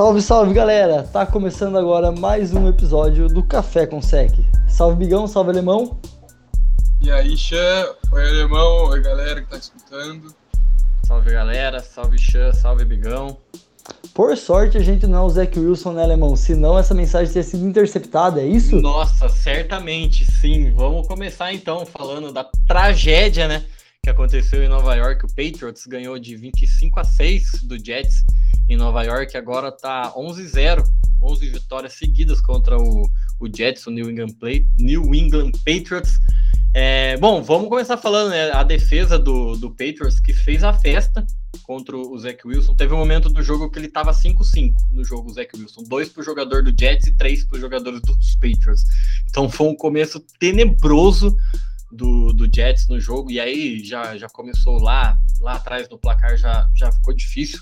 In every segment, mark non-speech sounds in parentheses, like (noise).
Salve, salve galera! Tá começando agora mais um episódio do Café com Sec. Salve Bigão, salve Alemão. E aí, Xan, oi Alemão, oi galera que tá escutando. Salve galera, salve Xan, salve Bigão. Por sorte a gente não é o Zach Wilson, né, Alemão? Senão essa mensagem teria sido interceptada, é isso? Nossa, certamente sim. Vamos começar então falando da tragédia, né? Que aconteceu em Nova York. O Patriots ganhou de 25 a 6 do Jets em Nova York, agora tá 11-0, 11 vitórias seguidas contra o, o Jets, o New England, Play, New England Patriots. É, bom, vamos começar falando né, a defesa do, do Patriots que fez a festa contra o Zach Wilson. Teve um momento do jogo que ele tava 5-5 no jogo, o Zach Wilson. Dois pro jogador do Jets e três pro jogadores dos Patriots. Então foi um começo tenebroso do, do Jets no jogo. E aí já, já começou lá, lá atrás no placar, já, já ficou difícil.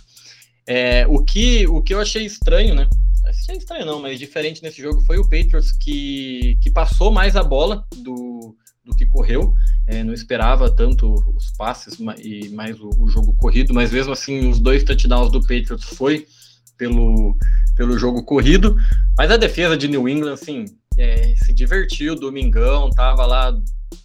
É, o, que, o que eu achei estranho, né? Achei estranho não, mas diferente nesse jogo foi o Patriots que, que passou mais a bola do, do que correu. É, não esperava tanto os passes e mais o, o, jogo corrido, mas mesmo assim os dois touchdowns do Patriots foi pelo, pelo jogo corrido. Mas a defesa de New England, assim, é, se divertiu, domingão, tava lá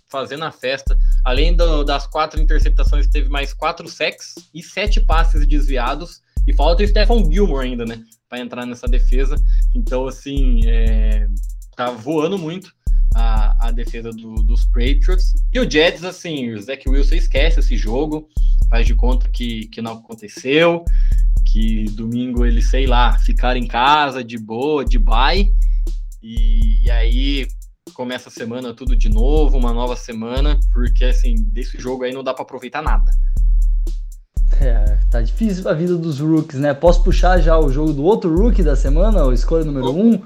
fazendo a festa. Além do, das quatro interceptações, teve mais quatro sacks e sete passes desviados. E falta o Stephen Gilmore ainda, né? Para entrar nessa defesa. Então, assim, é, tá voando muito a, a defesa do, dos Patriots. E o Jets, assim, o Zach Wilson esquece esse jogo, faz de conta que, que não aconteceu, que domingo ele, sei lá, ficar em casa, de boa, de bye. E, e aí começa a semana tudo de novo, uma nova semana, porque assim, desse jogo aí não dá para aproveitar nada. É, tá difícil a vida dos rookies, né? Posso puxar já o jogo do outro rookie da semana, o escolha número 1? Um,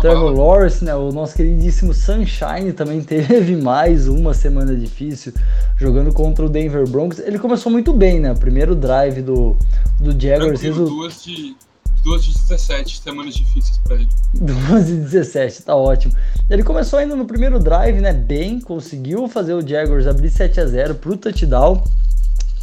Trevor Lawrence, né? O nosso queridíssimo Sunshine também (laughs) teve mais uma semana difícil jogando contra o Denver Broncos. Ele começou muito bem, né? O primeiro drive do, do Jaguars. Result... Duas de, duas de 17 semanas difíceis para ele. (laughs) Duas de 17, tá ótimo. Ele começou ainda no primeiro drive, né? Bem, conseguiu fazer o Jaguars abrir 7 a 0 pro touchdown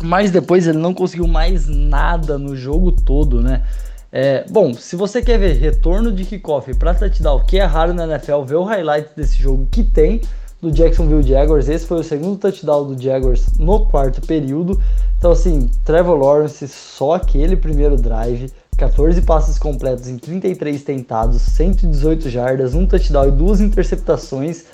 mas depois ele não conseguiu mais nada no jogo todo, né? É, bom, se você quer ver retorno de kickoff para touchdown, que é raro na NFL, vê o highlight desse jogo que tem do Jacksonville Jaguars. Esse foi o segundo touchdown do Jaguars no quarto período. Então, assim, Trevor Lawrence, só aquele primeiro drive, 14 passes completos em 33 tentados, 118 jardas, um touchdown e duas interceptações.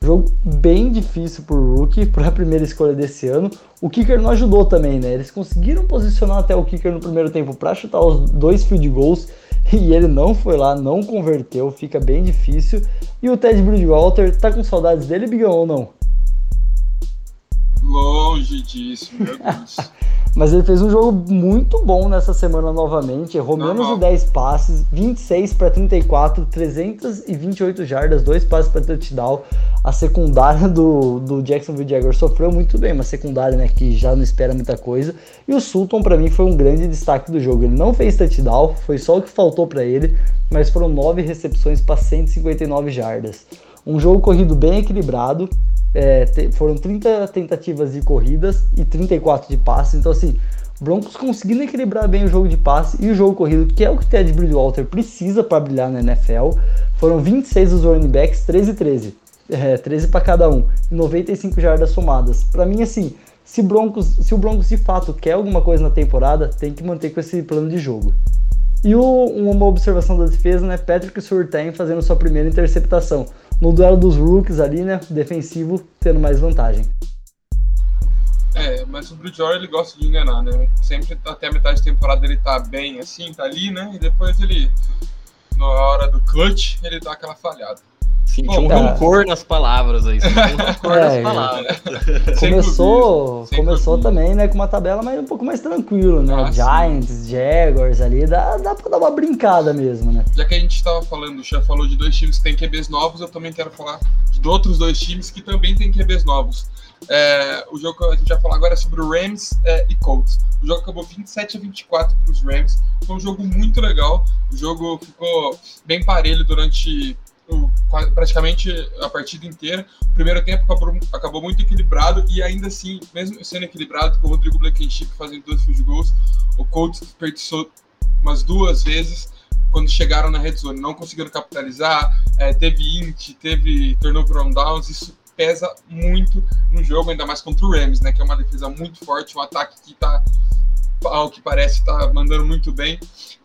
Jogo bem difícil pro rookie, para a primeira escolha desse ano. O kicker não ajudou também, né? Eles conseguiram posicionar até o kicker no primeiro tempo para chutar os dois field goals (laughs) e ele não foi lá, não converteu, fica bem difícil. E o Ted Bridgewater, tá com saudades dele, Bigão, ou não? Longe disso, meu (laughs) Deus. Mas ele fez um jogo muito bom nessa semana novamente. Errou menos de 10 passes, 26 para 34, 328 jardas, 2 passes para touchdown. A secundária do, do Jacksonville Jaguars sofreu muito bem, uma secundária né, que já não espera muita coisa. E o Sultan, para mim, foi um grande destaque do jogo. Ele não fez touchdown, foi só o que faltou para ele, mas foram 9 recepções para 159 jardas. Um jogo corrido bem equilibrado, é, te, foram 30 tentativas de corridas e 34 de passes. Então, assim, Broncos conseguindo equilibrar bem o jogo de passe e o jogo corrido, que é o que Ted Bridgewater precisa para brilhar na NFL. Foram 26 dos running backs, 13 e 13. É, 13 para cada um, e 95 jardas somadas. Para mim, assim, se, Broncos, se o Broncos de fato quer alguma coisa na temporada, tem que manter com esse plano de jogo. E o, uma observação da defesa, né? Patrick Surtain fazendo sua primeira interceptação no duelo dos rookies ali, né? Defensivo tendo mais vantagem. É, mas o Bridgewater ele gosta de enganar, né? Sempre até a metade da temporada ele tá bem assim, tá ali, né? E depois ele, na hora do clutch, ele dá aquela falhada. Sentiu um rancor nas palavras aí. um rancor (laughs) é, nas palavras. Começou, começou também, né, com uma tabela mais, um pouco mais tranquila, né? Ah, Giants, sim. Jaguars ali, dá, dá pra dar uma brincada mesmo, né? Já que a gente tava falando, já falou de dois times que tem QBs novos, eu também quero falar de outros dois times que também tem QBs novos. É, o jogo que a gente vai falar agora é sobre o Rams é, e Colts. O jogo acabou 27 a 24 para os Rams. Foi um jogo muito legal. O jogo ficou bem parelho durante praticamente a partida inteira. O primeiro tempo acabou, acabou, muito equilibrado e ainda assim, mesmo sendo equilibrado, com o Rodrigo Blankenship fazendo dois field goals, o Colts desperdiçou umas duas vezes quando chegaram na red zone, não conseguiram capitalizar, é, teve int, teve turnover on downs, isso pesa muito no jogo, ainda mais contra o Rams, né, que é uma defesa muito forte, um ataque que está ao que parece está mandando muito bem.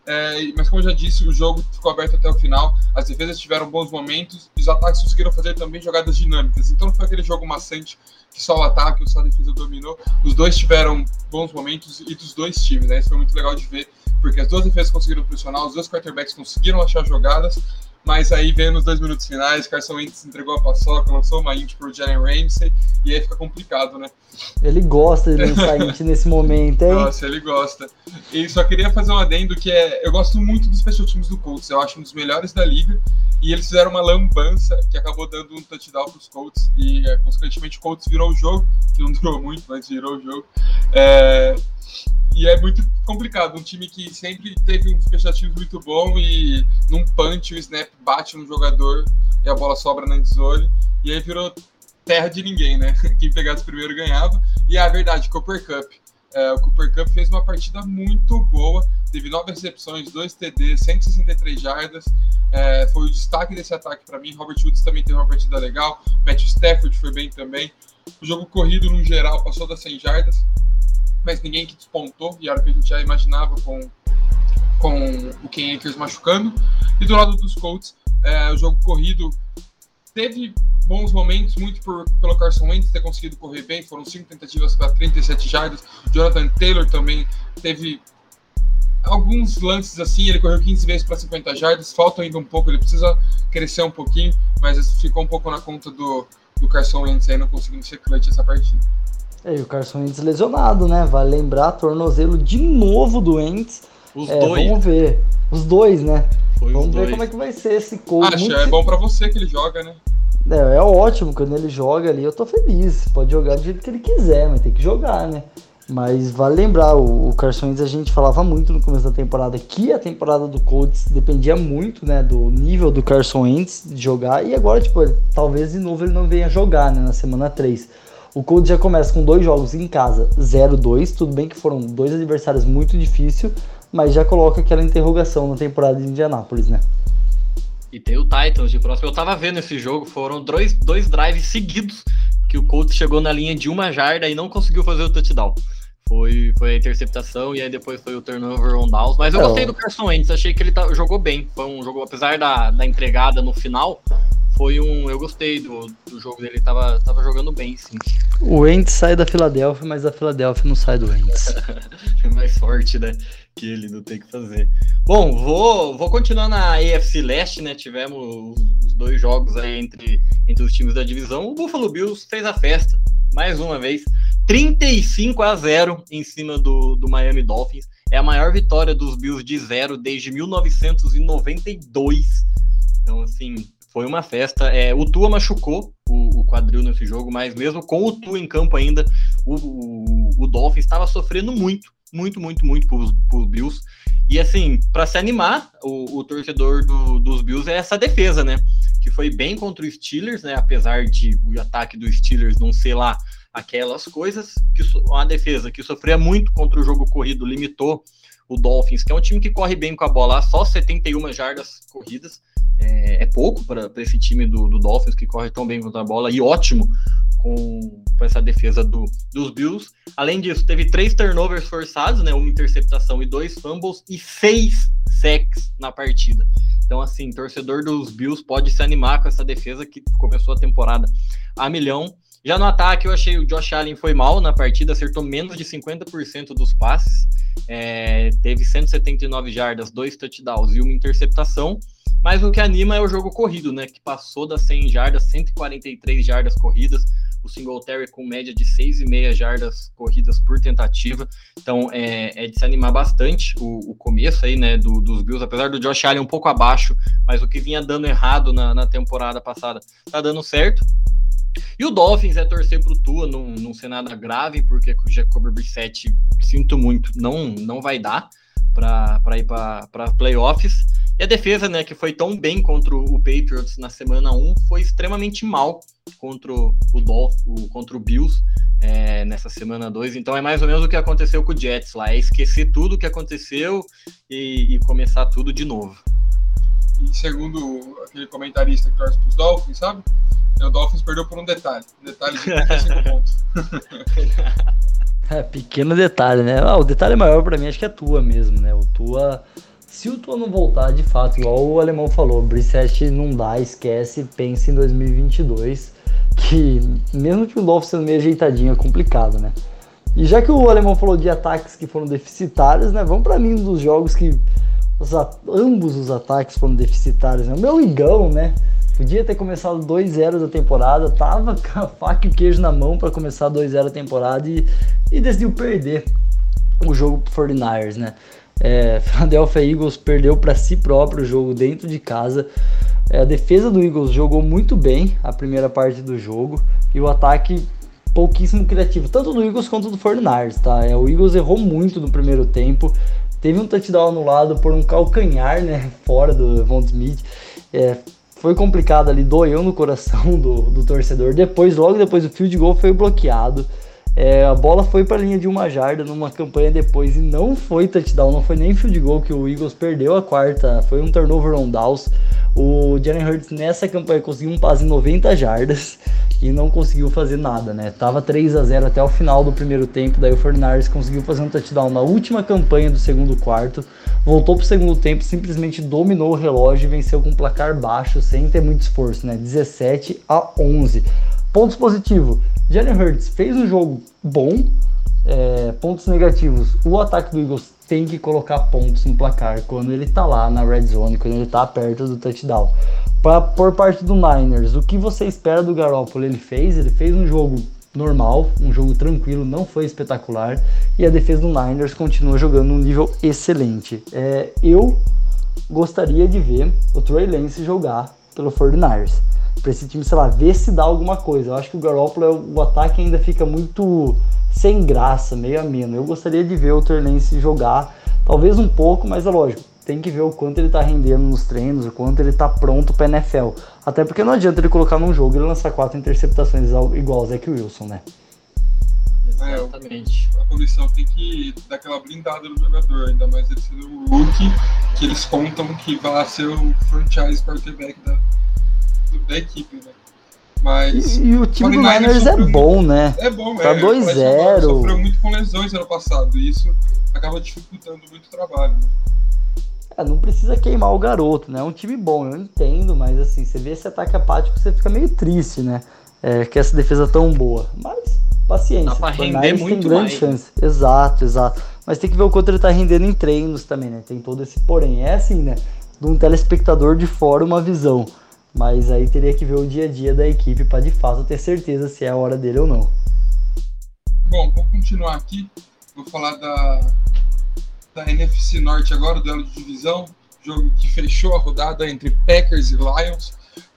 É, mas como eu já disse, o jogo ficou aberto até o final. As defesas tiveram bons momentos e os ataques conseguiram fazer também jogadas dinâmicas. Então não foi aquele jogo maçante que só o ataque ou só a defesa dominou. Os dois tiveram bons momentos e dos dois times. Né? Isso foi muito legal de ver, porque as duas defesas conseguiram pressionar, os dois quarterbacks conseguiram achar jogadas mas aí veio nos dois minutos finais, Carson Wentz entregou a paçoca, lançou uma int pro Jalen Ramsey, e aí fica complicado, né? Ele gosta de lançar (laughs) int nesse momento, hein? Nossa, ele gosta. E só queria fazer um adendo que é, eu gosto muito dos special teams do Colts, eu acho um dos melhores da liga, e eles fizeram uma lambança que acabou dando um touchdown pros Colts, e é, consequentemente o Colts virou o jogo, que não durou muito, mas virou o jogo. É, e é muito complicado. Um time que sempre teve um fechativo muito bom e num punch o snap bate no jogador e a bola sobra na endzone. E aí virou terra de ninguém, né? (laughs) Quem pegasse primeiro ganhava. E é a verdade, Cooper Cup. É, o Cooper Cup fez uma partida muito boa, teve nove recepções, dois TD, 163 jardas. É, foi o destaque desse ataque para mim. Robert Woods também teve uma partida legal. Matthew Stafford foi bem também. O jogo corrido, no geral, passou das 100 jardas mas ninguém que despontou, e era o que a gente já imaginava com, com o Ken Akers machucando. E do lado dos Colts, é, o jogo corrido teve bons momentos, muito por, pelo Carson Wentz ter conseguido correr bem, foram cinco tentativas para 37 jardas. Jonathan Taylor também teve alguns lances assim, ele correu 15 vezes para 50 jardas, falta ainda um pouco, ele precisa crescer um pouquinho, mas ficou um pouco na conta do, do Carson Wentz aí não conseguindo ser clutch essa partida. É, e o Carson Wentz lesionado, né? Vale lembrar, tornozelo de novo do Wentz. Os é, dois. Vamos ver. Os dois, né? Foi vamos ver dois. como é que vai ser esse coach. Acho, Muito... é bom para você que ele joga, né? É, é ótimo, quando ele joga ali eu tô feliz. Pode jogar do jeito que ele quiser, mas tem que jogar, né? Mas vale lembrar, o, o Carson Wentz a gente falava muito no começo da temporada que a temporada do Colts dependia muito, né, do nível do Carson Wentz de jogar. E agora, tipo, talvez de novo ele não venha jogar, né, na semana 3. O Colts já começa com dois jogos em casa, 0-2. Tudo bem que foram dois adversários muito difíceis, mas já coloca aquela interrogação na temporada de Indianápolis, né? E tem o Titans de próximo. Eu tava vendo esse jogo, foram dois, dois drives seguidos que o Colts chegou na linha de uma jarda e não conseguiu fazer o touchdown. Foi, foi a interceptação e aí depois foi o turnover on downs. Mas eu é, gostei do Carson Wentz, achei que ele tá, jogou bem. Foi um jogo, apesar da, da entregada no final, foi um. Eu gostei do, do jogo dele, tava, tava jogando bem, sim. O Wentz sai da Filadélfia, mas a Filadélfia não sai do Wentz. (laughs) é mais forte, né? Que ele não tem que fazer. Bom, vou, vou continuar na AFC Leste, né? Tivemos os dois jogos aí entre, entre os times da divisão. O Buffalo Bills fez a festa, mais uma vez. 35 a 0 em cima do, do Miami Dolphins. É a maior vitória dos Bills de zero desde 1992. Então, assim, foi uma festa. É, o Tua machucou o, o, quadril nesse jogo, mas mesmo com o Tua em campo ainda, o, o, o estava sofrendo muito, muito, muito, muito para os Bills. E assim, para se animar, o, o torcedor do, dos Bills é essa defesa, né? Que foi bem contra os Steelers, né? Apesar de o ataque dos Steelers não ser lá aquelas coisas, que uma defesa que sofria muito contra o jogo corrido limitou o Dolphins, que é um time que corre bem com a bola, só 71 jardas corridas é, é pouco para esse time do, do, Dolphins que corre tão bem contra a bola e ótimo com, com essa defesa do, dos Bills. Além disso, teve três turnovers forçados, né, uma interceptação e dois fumbles e seis sacks na partida. Então, assim, torcedor dos Bills pode se animar com essa defesa que começou a temporada a milhão. Já no ataque, eu achei o Josh Allen foi mal na partida, acertou menos de 50% dos passes, é, teve 179 jardas, dois touchdowns e uma interceptação. Mas o que anima é o jogo corrido, né? Que passou das 100 jardas, 143 jardas corridas, o Singletary com média de 6,5 jardas corridas por tentativa. Então é, é de se animar bastante o, o começo aí, né, do, dos Bills, apesar do Josh Allen um pouco abaixo, mas o que vinha dando errado na, na temporada passada tá dando certo. E o Dolphins é torcer pro Tua, não, não ser nada grave, porque com o Jacob Brissett, sinto muito, não, não vai dar para ir para playoffs. E a defesa, né, que foi tão bem contra o Patriots na semana 1, foi extremamente mal contra o Dolph, o, contra o Bills é, nessa semana 2. Então é mais ou menos o que aconteceu com o Jets lá, é esquecer tudo o que aconteceu e, e começar tudo de novo. E segundo aquele comentarista que torce para os Dolphins, sabe? O Dolphins perdeu por um detalhe. Um detalhe de 35 (laughs) pontos. É, pequeno detalhe, né? Ah, o detalhe maior para mim acho que é a tua mesmo, né? O tua. Se o tua não voltar de fato, igual o alemão falou, Brissett não dá, esquece, pensa em 2022, que mesmo que o Dolphins sendo meio ajeitadinho é complicado, né? E já que o alemão falou de ataques que foram deficitários, né? Vamos para mim dos jogos que os, ambos os ataques foram deficitários, né? O meu Igão, né? Podia ter começado 2-0 da temporada, tava (laughs) com a faca e o queijo na mão para começar 2-0 a temporada e, e decidiu perder o jogo pro 49ers, né? É, (laughs) Philadelphia Eagles perdeu para si próprio o jogo dentro de casa. É, a defesa do Eagles jogou muito bem a primeira parte do jogo e o ataque pouquíssimo criativo, tanto do Eagles quanto do 49ers, tá? É, o Eagles errou muito no primeiro tempo, teve um touchdown anulado por um calcanhar, né, (laughs) fora do Von Smith. É, foi complicado ali, doeu no coração do, do torcedor. Depois, logo depois, o field goal foi bloqueado. É, a bola foi para a linha de uma jarda numa campanha depois e não foi touchdown, não foi nem field goal que o Eagles perdeu a quarta, foi um turnover on downs. O Jalen Hurts nessa campanha conseguiu um passe em 90 jardas e não conseguiu fazer nada, né? Tava 3 a 0 até o final do primeiro tempo, daí o Fornars conseguiu fazer um touchdown na última campanha do segundo quarto, voltou pro segundo tempo, simplesmente dominou o relógio e venceu com um placar baixo, sem ter muito esforço, né? 17 a 11. Pontos positivos, Jalen Hurts fez um jogo bom, é, pontos negativos, o ataque do Eagles tem que colocar pontos no placar quando ele tá lá na red zone, quando ele tá perto do touchdown. Pra, por parte do Niners, o que você espera do Garoppolo? Ele fez, ele fez um jogo normal, um jogo tranquilo, não foi espetacular, e a defesa do Niners continua jogando um nível excelente. É, eu gostaria de ver o Trey Lance jogar pelo 49ers. Pra esse time, sei lá, ver se dá alguma coisa. Eu acho que o Garoppolo, o ataque ainda fica muito sem graça, meio ameno. Eu gostaria de ver o Trey Lance jogar, talvez um pouco, mas é lógico, tem que ver o quanto ele tá rendendo nos treinos, o quanto ele tá pronto pra NFL. Até porque não adianta ele colocar num jogo e lançar quatro interceptações igual o Zach Wilson, né? Exatamente. É, a comissão tem que dar aquela blindada no jogador, ainda mais ele sendo um rookie, que eles contam que vai ser o franchise quarterback da, da equipe, né? Mas. E, e o time do Niners é bom, né? É bom, tá é. 2-0. Sofreu muito com lesões ano passado, e isso acaba dificultando muito o trabalho, né? É, não precisa queimar o garoto, né? É um time bom, eu entendo, mas assim, você vê esse ataque apático, você fica meio triste, né? É, que essa defesa tão boa. Mas paciência. Dá pra render muito tem grande mais. chance. Exato, exato. Mas tem que ver o quanto ele tá rendendo em treinos também, né? Tem todo esse porém. É assim, né? De um telespectador de fora uma visão. Mas aí teria que ver o dia a dia da equipe para de fato ter certeza se é a hora dele ou não. Bom, vou continuar aqui. Vou falar da, da NFC Norte agora, o duelo de divisão, jogo que fechou a rodada entre Packers e Lions.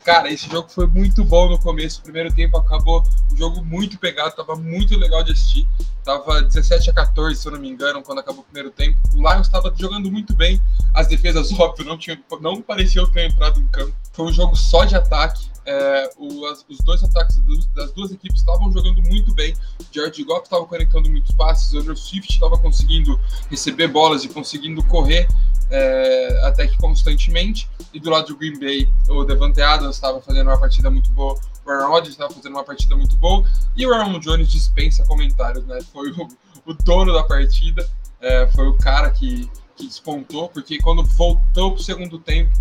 Cara, esse jogo foi muito bom no começo. O primeiro tempo acabou um jogo muito pegado, tava muito legal de assistir. Tava 17 a 14, se eu não me engano, quando acabou o primeiro tempo. O Lions estava jogando muito bem. As defesas, (laughs) óbvio, não, tinham, não pareciam ter entrado em campo. Foi um jogo só de ataque. É, o, as, os dois ataques das duas equipes estavam jogando muito bem. George Goff estava conectando muitos passes. O Andrew Swift estava conseguindo receber bolas e conseguindo correr é, até que constantemente. E do lado do Green Bay, o Devante Adams estava fazendo uma partida muito boa, o Aaron Rodgers estava fazendo uma partida muito boa, e o Aaron Jones dispensa comentários, né? Foi o, o dono da partida, é, foi o cara que, que despontou, porque quando voltou para o segundo tempo,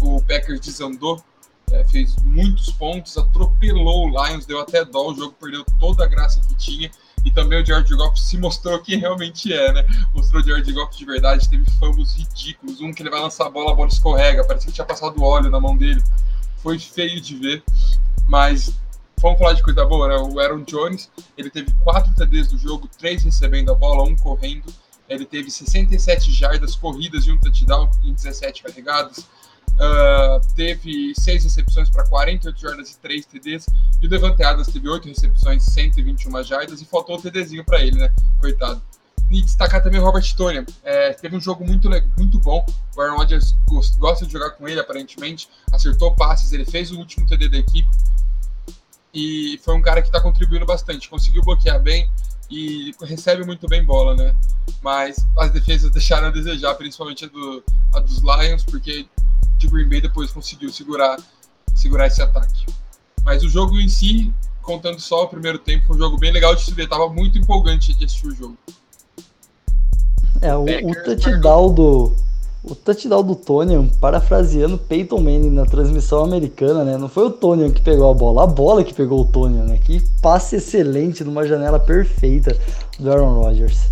o Packers desandou, é, fez muitos pontos, atropelou o Lions, deu até dó, o jogo perdeu toda a graça que tinha. E também o George Goff se mostrou quem realmente é, né? Mostrou o George Goff de verdade, teve fumbles ridículos. Um que ele vai lançar a bola, a bola escorrega, parecia que tinha passado óleo na mão dele. Foi feio de ver, mas vamos falar de coisa boa, né? O Aaron Jones, ele teve quatro TDs no jogo, três recebendo a bola, um correndo. Ele teve 67 jardas corridas e um touchdown em 17 carregadas. Uh, teve seis recepções para 48 jardas e 3 TDs. E o Devante Adams teve 8 recepções, 121 jardas e faltou o TDzinho para ele, né? Coitado. e destacar também o Robert Tonian. É, teve um jogo muito, muito bom. O Aaron Rodgers gosta de jogar com ele, aparentemente. Acertou passes, ele fez o último TD da equipe. E foi um cara que está contribuindo bastante. Conseguiu bloquear bem e recebe muito bem bola, né? Mas as defesas (laughs) deixaram a desejar, principalmente a, do, a dos Lions, porque de Green Bay depois conseguiu segurar, segurar esse ataque. Mas o jogo em si, contando só o primeiro tempo, foi um jogo bem legal de se ver. Tava muito empolgante de assistir o jogo. É, o, o touchdown do. O touchdown do Tonian, parafraseando Peyton Manning na transmissão americana, né? Não foi o Tonian que pegou a bola, a bola que pegou o Tonian, né? Que passe excelente numa janela perfeita do Aaron Rodgers.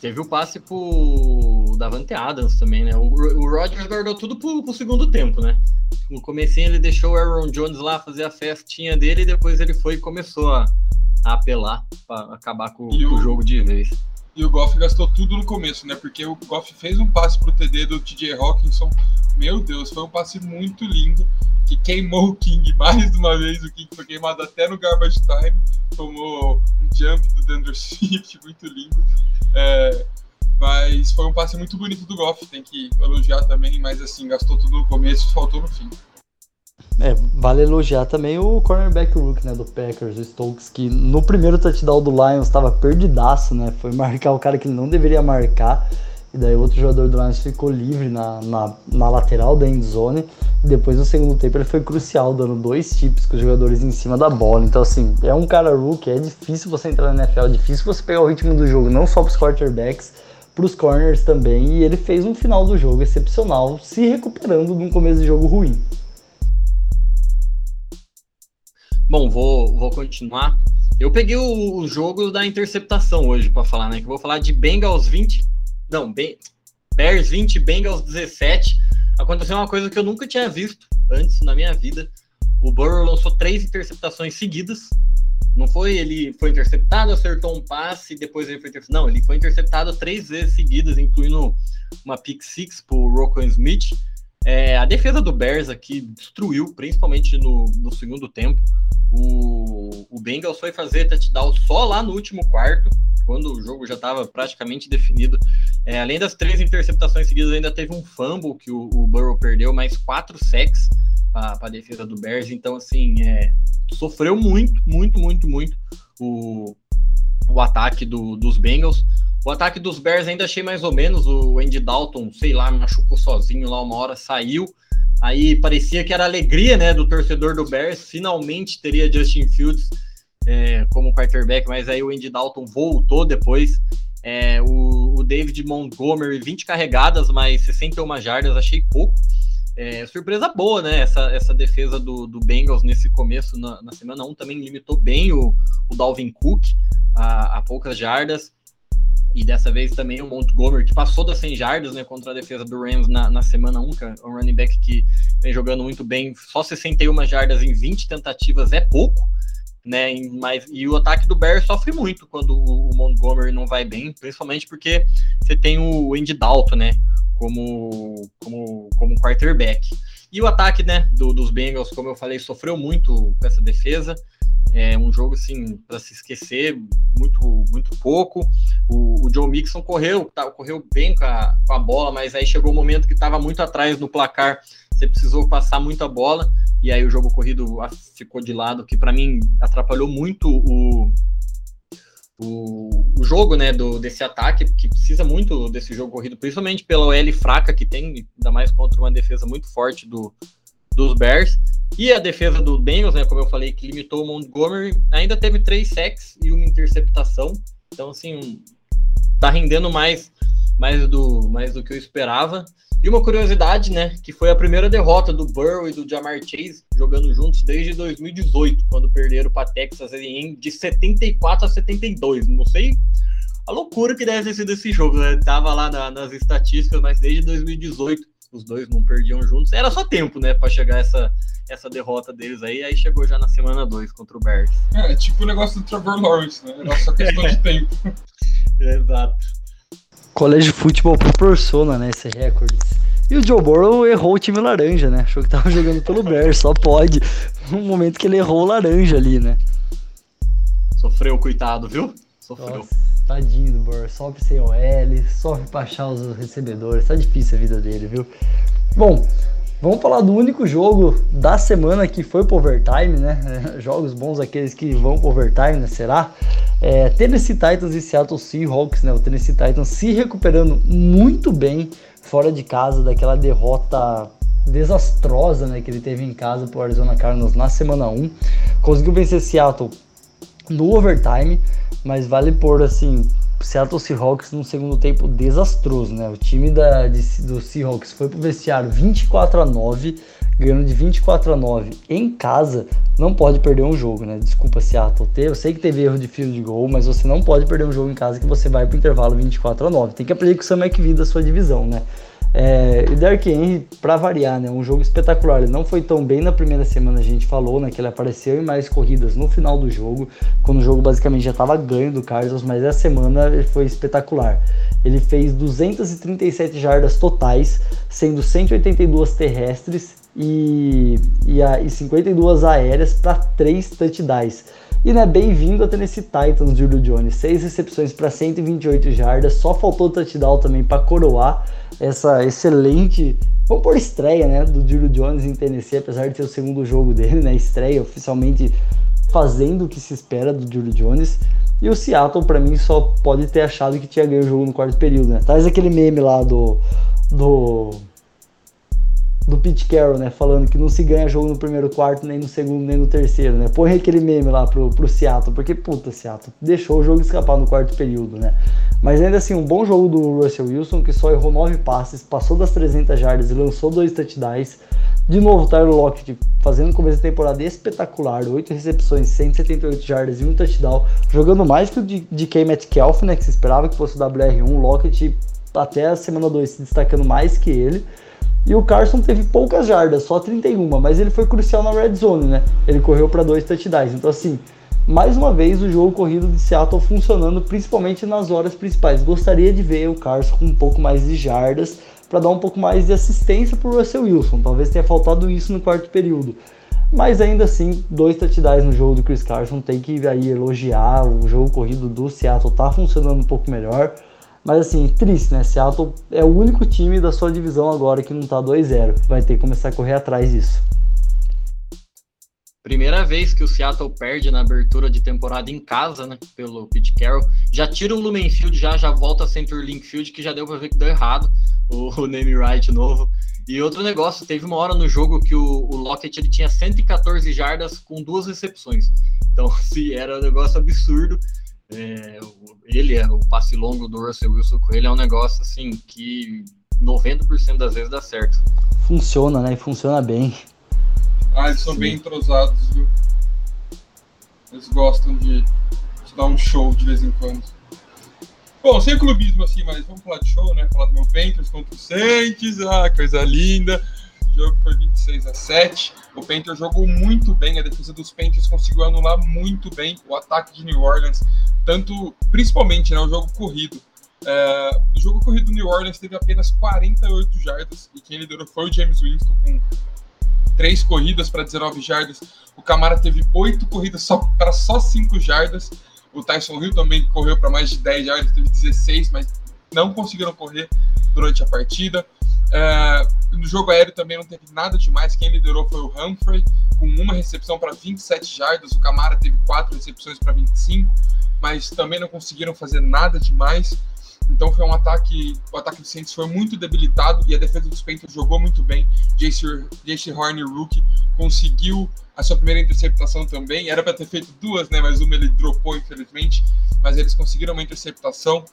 Teve o passe pro Davante Adams também, né? O, o Rodgers guardou tudo pro, pro segundo tempo, né? No começo ele deixou o Aaron Jones lá fazer a festinha dele e depois ele foi e começou a, a apelar para acabar com, com o jogo de vez. E o Goff gastou tudo no começo, né? Porque o Goff fez um passe pro TD do TJ Hawkinson. Meu Deus, foi um passe muito lindo. Que queimou o King (laughs) mais uma vez. O King foi queimado até no garbage time. Tomou um jump do Dandre Swift, (laughs) muito lindo. É, mas foi um passe muito bonito do Goff, tem que elogiar também, mas assim, gastou tudo no começo, faltou no fim. É, vale elogiar também o cornerback Rook, né, do Packers, o Stokes, que no primeiro touchdown do Lions estava perdidaço, né, foi (laughs) marcar o cara que não deveria marcar, e daí outro jogador do Lions ficou livre na, na, na lateral da endzone, e depois no segundo tempo ele foi crucial, dando dois tips com os jogadores em cima da bola, então assim, é um cara Rook, é difícil você entrar na NFL, é difícil você pegar o ritmo do jogo, não só para os quarterbacks, para os corners também, e ele fez um final do jogo excepcional, se recuperando de um começo de jogo ruim. Bom, vou, vou continuar. Eu peguei o, o jogo da interceptação hoje para falar, né? Que eu vou falar de Bengals 20. Não, ben, Bears 20, Bengals 17. Aconteceu uma coisa que eu nunca tinha visto antes na minha vida. O Burrow lançou três interceptações seguidas. Não foi ele foi interceptado, acertou um passe, depois ele foi interceptado. Não, ele foi interceptado três vezes seguidas, incluindo uma pick six pro Rocco Smith. É, a defesa do Bears aqui destruiu, principalmente no, no segundo tempo. O, o Bengals foi fazer touchdown só lá no último quarto, quando o jogo já estava praticamente definido. É, além das três interceptações seguidas, ainda teve um fumble que o, o Burrow perdeu, mais quatro sacks para a defesa do Bears. Então, assim, é, sofreu muito, muito, muito, muito o, o ataque do, dos Bengals. O ataque dos Bears ainda achei mais ou menos. O Andy Dalton, sei lá, machucou sozinho lá uma hora, saiu. Aí parecia que era alegria, né, do torcedor do Bears. Finalmente teria Justin Fields é, como quarterback, mas aí o Andy Dalton voltou depois. É, o, o, David Montgomery, 20 carregadas, mas 61 jardas, achei pouco. É, surpresa boa, né? Essa, essa defesa do, do Bengals nesse começo, na, na semana 1, também limitou bem o, o Dalvin Cook a, a poucas jardas. E dessa vez também o Montgomery, que passou das 100 jardas né, contra a defesa do Rams na, na semana 1, é um running back que vem jogando muito bem. Só 61 jardas em 20 tentativas é pouco, né? Mas, e o ataque do Bears sofre muito quando o, o Montgomery não vai bem, principalmente porque você tem o Andy Dalton, né? Como, como, como quarterback. E o ataque né, do, dos Bengals, como eu falei, sofreu muito com essa defesa. É um jogo assim para se esquecer muito muito pouco. O, o Joe Mixon correu, tá, correu bem com a, com a bola, mas aí chegou o um momento que estava muito atrás no placar. Você precisou passar muita bola e aí o jogo corrido ficou de lado, que para mim atrapalhou muito o, o, o, jogo né, do, desse ataque, que precisa muito desse jogo corrido, principalmente pela OL fraca que tem, ainda mais contra uma defesa muito forte do, dos Bears. E a defesa do Bengals, né, como eu falei, que limitou o Montgomery, ainda teve três sacks e uma interceptação. Então, assim, tá rendendo mais, mais, do, mais do que eu esperava. E uma curiosidade, né, que foi a primeira derrota do Burrow e do Jamar Chase jogando juntos desde 2018, quando perderam para Texas A&M de 74 a 72. Não sei a loucura que deve ter sido esse jogo, né? Tava lá na, nas estatísticas, mas desde 2018 os dois não perdiam juntos. Era só tempo, né, para chegar essa essa derrota deles aí, aí chegou já na semana 2 contra o Bears. É, tipo o negócio do Trevor Lawrence, né? Era só questão de (laughs) tempo. (laughs) Exato. Colégio de futebol proporciona, né, esse recorde. E o Joe Burrow errou o time laranja, né? Achou que tava (laughs) jogando pelo Bears, só pode. No momento que ele errou o laranja ali, né? Sofreu, coitado, viu? Sofreu. Nossa. tadinho do Burr, sofre sem OL, sofre pra achar os recebedores, tá difícil a vida dele, viu? Bom, vamos falar do único jogo da semana que foi pro overtime, né? (laughs) Jogos bons aqueles que vão pro overtime, né? Será? É, Tennessee Titans e Seattle Seahawks, né? O Tennessee Titans se recuperando muito bem fora de casa daquela derrota desastrosa né, que ele teve em casa pro Arizona Cardinals na semana 1. Conseguiu vencer Seattle no overtime, mas vale por assim, Seattle Seahawks num segundo tempo desastroso, né? O time da, de, do Seahawks foi pro vestiário 24 a 9, ganhando de 24 a 9 em casa, não pode perder um jogo, né? Desculpa, Seattle. Eu sei que teve erro de field goal, mas você não pode perder um jogo em casa que você vai pro intervalo 24 a 9. Tem que aprender com o Sam McVie da sua divisão, né? É, e Derrick Henry, para variar, né, um jogo espetacular. Ele não foi tão bem na primeira semana, a gente falou, né, que ele apareceu em mais corridas no final do jogo, quando o jogo basicamente já estava ganho do Cardinals, mas essa semana ele foi espetacular. Ele fez 237 jardas totais, sendo 182 terrestres e, e, a, e 52 aéreas para 3 touchdowns. E né, bem-vindo a Tennessee Titans, Julio Jones. 6 recepções para 128 jardas, só faltou touchdown também para coroar essa excelente, vamos por estreia, né, do Julio Jones em Tennessee, apesar de ser o segundo jogo dele, né, estreia oficialmente fazendo o que se espera do Julio Jones. E o Seattle, para mim, só pode ter achado que tinha ganho o jogo no quarto período, né? Traz aquele meme lá do, do do Pete Carroll, né? Falando que não se ganha jogo no primeiro quarto, nem no segundo, nem no terceiro, né? Põe aquele meme lá pro, pro Seattle, porque puta, Seattle deixou o jogo escapar no quarto período, né? Mas ainda assim, um bom jogo do Russell Wilson, que só errou nove passes, passou das 300 jardas e lançou dois touchdowns. De novo, Tyler Lockett fazendo começo de temporada espetacular, 8 recepções, 178 jardas e um touchdown, jogando mais que o de, de K. Metcalf, né, que se esperava que fosse o WR1, Lockett até a semana 2 se destacando mais que ele. E o Carson teve poucas jardas, só 31, mas ele foi crucial na red zone, né? Ele correu para dois touchdowns. Então, assim, mais uma vez o jogo corrido de Seattle funcionando, principalmente nas horas principais. Gostaria de ver o Carson com um pouco mais de jardas para dar um pouco mais de assistência para o Russell Wilson. Talvez tenha faltado isso no quarto período. Mas ainda assim, dois touchdowns no jogo do Chris Carson tem que aí elogiar. O jogo corrido do Seattle tá funcionando um pouco melhor. Mas assim, triste, né? Seattle é o único time da sua divisão agora que não tá 2-0. Vai ter que começar a correr atrás disso. Primeira vez que o Seattle perde na abertura de temporada em casa, né? Pelo Pete Carroll. Já tira o Lumenfield, já, já volta a Center Linkfield, que já deu pra ver que deu errado. O, o name right novo. E outro negócio, teve uma hora no jogo que o, o Lockett ele tinha 114 jardas com duas recepções. Então, se (laughs) era um negócio absurdo. É, ele é o passe longo do Russell Wilson com ele é um negócio assim que 90% das vezes dá certo. Funciona, né? E funciona bem. Ah, eles são Sim. bem entrosados, viu? Eles gostam de, de, dar um show de vez em quando. Bom, sem clubismo assim, mas vamos falar de show, né? Falar do meu Panthers contra o Saints, ah, coisa linda. Jogo foi 26 a 7. O Panthers jogou muito bem, a defesa dos Panthers conseguiu anular muito bem o ataque de New Orleans tanto principalmente né, o jogo corrido. É, o jogo corrido do New Orleans teve apenas 48 jardas e quem liderou foi o James Winston com três corridas para 19 jardas. O Camara teve oito corridas só para só 5 jardas. O Tyson Hill também correu para mais de 10 jardas, teve 16, mas não conseguiram correr durante a partida. É, no jogo aéreo também não teve nada demais. Quem liderou foi o Humphrey, com uma recepção para 27 jardas. O Camara teve quatro recepções para 25 mas também não conseguiram fazer nada demais. Então foi um ataque, o ataque do Saints foi muito debilitado e a defesa dos Panthers jogou muito bem. Jace Horn, rookie, conseguiu a sua primeira interceptação também. Era para ter feito duas, né? Mas uma ele dropou, infelizmente. Mas eles conseguiram uma interceptação.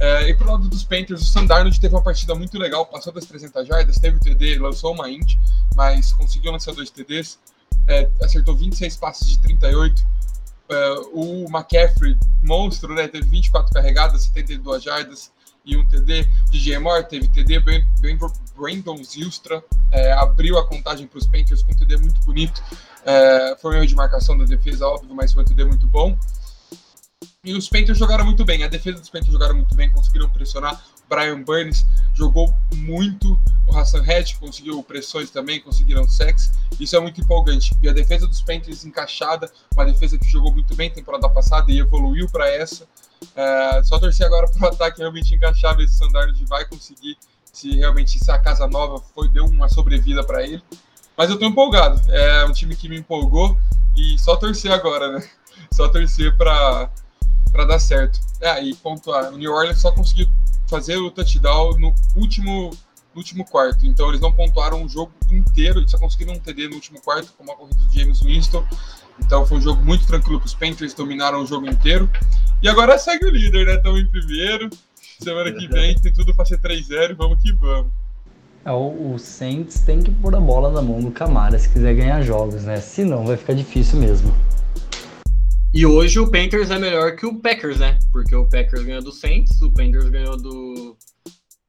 É, e pro lado dos Panthers, o Sandarnold teve uma partida muito legal, passou das 300 jardas, teve o TD, lançou uma int, mas conseguiu lançar dois TDs. É, acertou 26 passes de 38 Uh, o McCaffrey, monstro, né? Teve 24 carregadas, 72 jardas e um TD. DJ Moore teve TD. Brandon Zilstra é, abriu a contagem para os Panthers com um TD muito bonito. É, foi um erro de marcação da defesa, óbvio, mas foi um TD muito bom. E os Panthers jogaram muito bem. A defesa dos Panthers jogaram muito bem, conseguiram pressionar. Brian Burns jogou muito. O Hassan Red conseguiu pressões também, conseguiram sex. Isso é muito empolgante. E a defesa dos Panthers encaixada, uma defesa que jogou muito bem temporada passada e evoluiu para essa. É, só torcer agora para o (laughs) ataque realmente encaixar, ver se o Sandard vai conseguir, se realmente se a casa nova foi, deu uma sobrevida para ele. Mas eu estou empolgado. É um time que me empolgou e só torcer agora, né? Só torcer para dar certo. É, e pontuar. O New Orleans só conseguiu fazer o touchdown no último, no último quarto. Então eles não pontuaram o jogo inteiro, eles só conseguiram um TD no último quarto, com a corrida do James Winston. Então foi um jogo muito tranquilo para os Panthers, dominaram o jogo inteiro. E agora segue o líder, né? Estamos em primeiro. Semana que vem tem tudo para ser 3-0, vamos que vamos. É, o, o Saints tem que pôr a bola na mão do Camara se quiser ganhar jogos, né? Senão vai ficar difícil mesmo. E hoje o Panthers é melhor que o Packers, né? Porque o Packers ganhou do Saints, o Panthers ganhou do,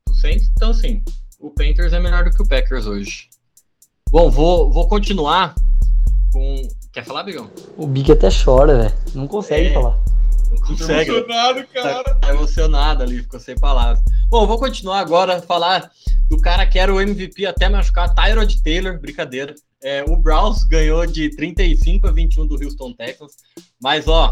do Saints. Então, sim, o Panthers é melhor do que o Packers hoje. Bom, vou, vou continuar com. Quer falar, Bigão? O Big até chora, velho. Não consegue é, falar. Não consegue. emocionado, cara. Tá, tá emocionado ali, ficou sem palavras. Bom, vou continuar agora falar do cara que era o MVP até machucar, Tyrod Taylor, brincadeira. É, o Browns ganhou de 35 a 21 do Houston Texans, mas ó,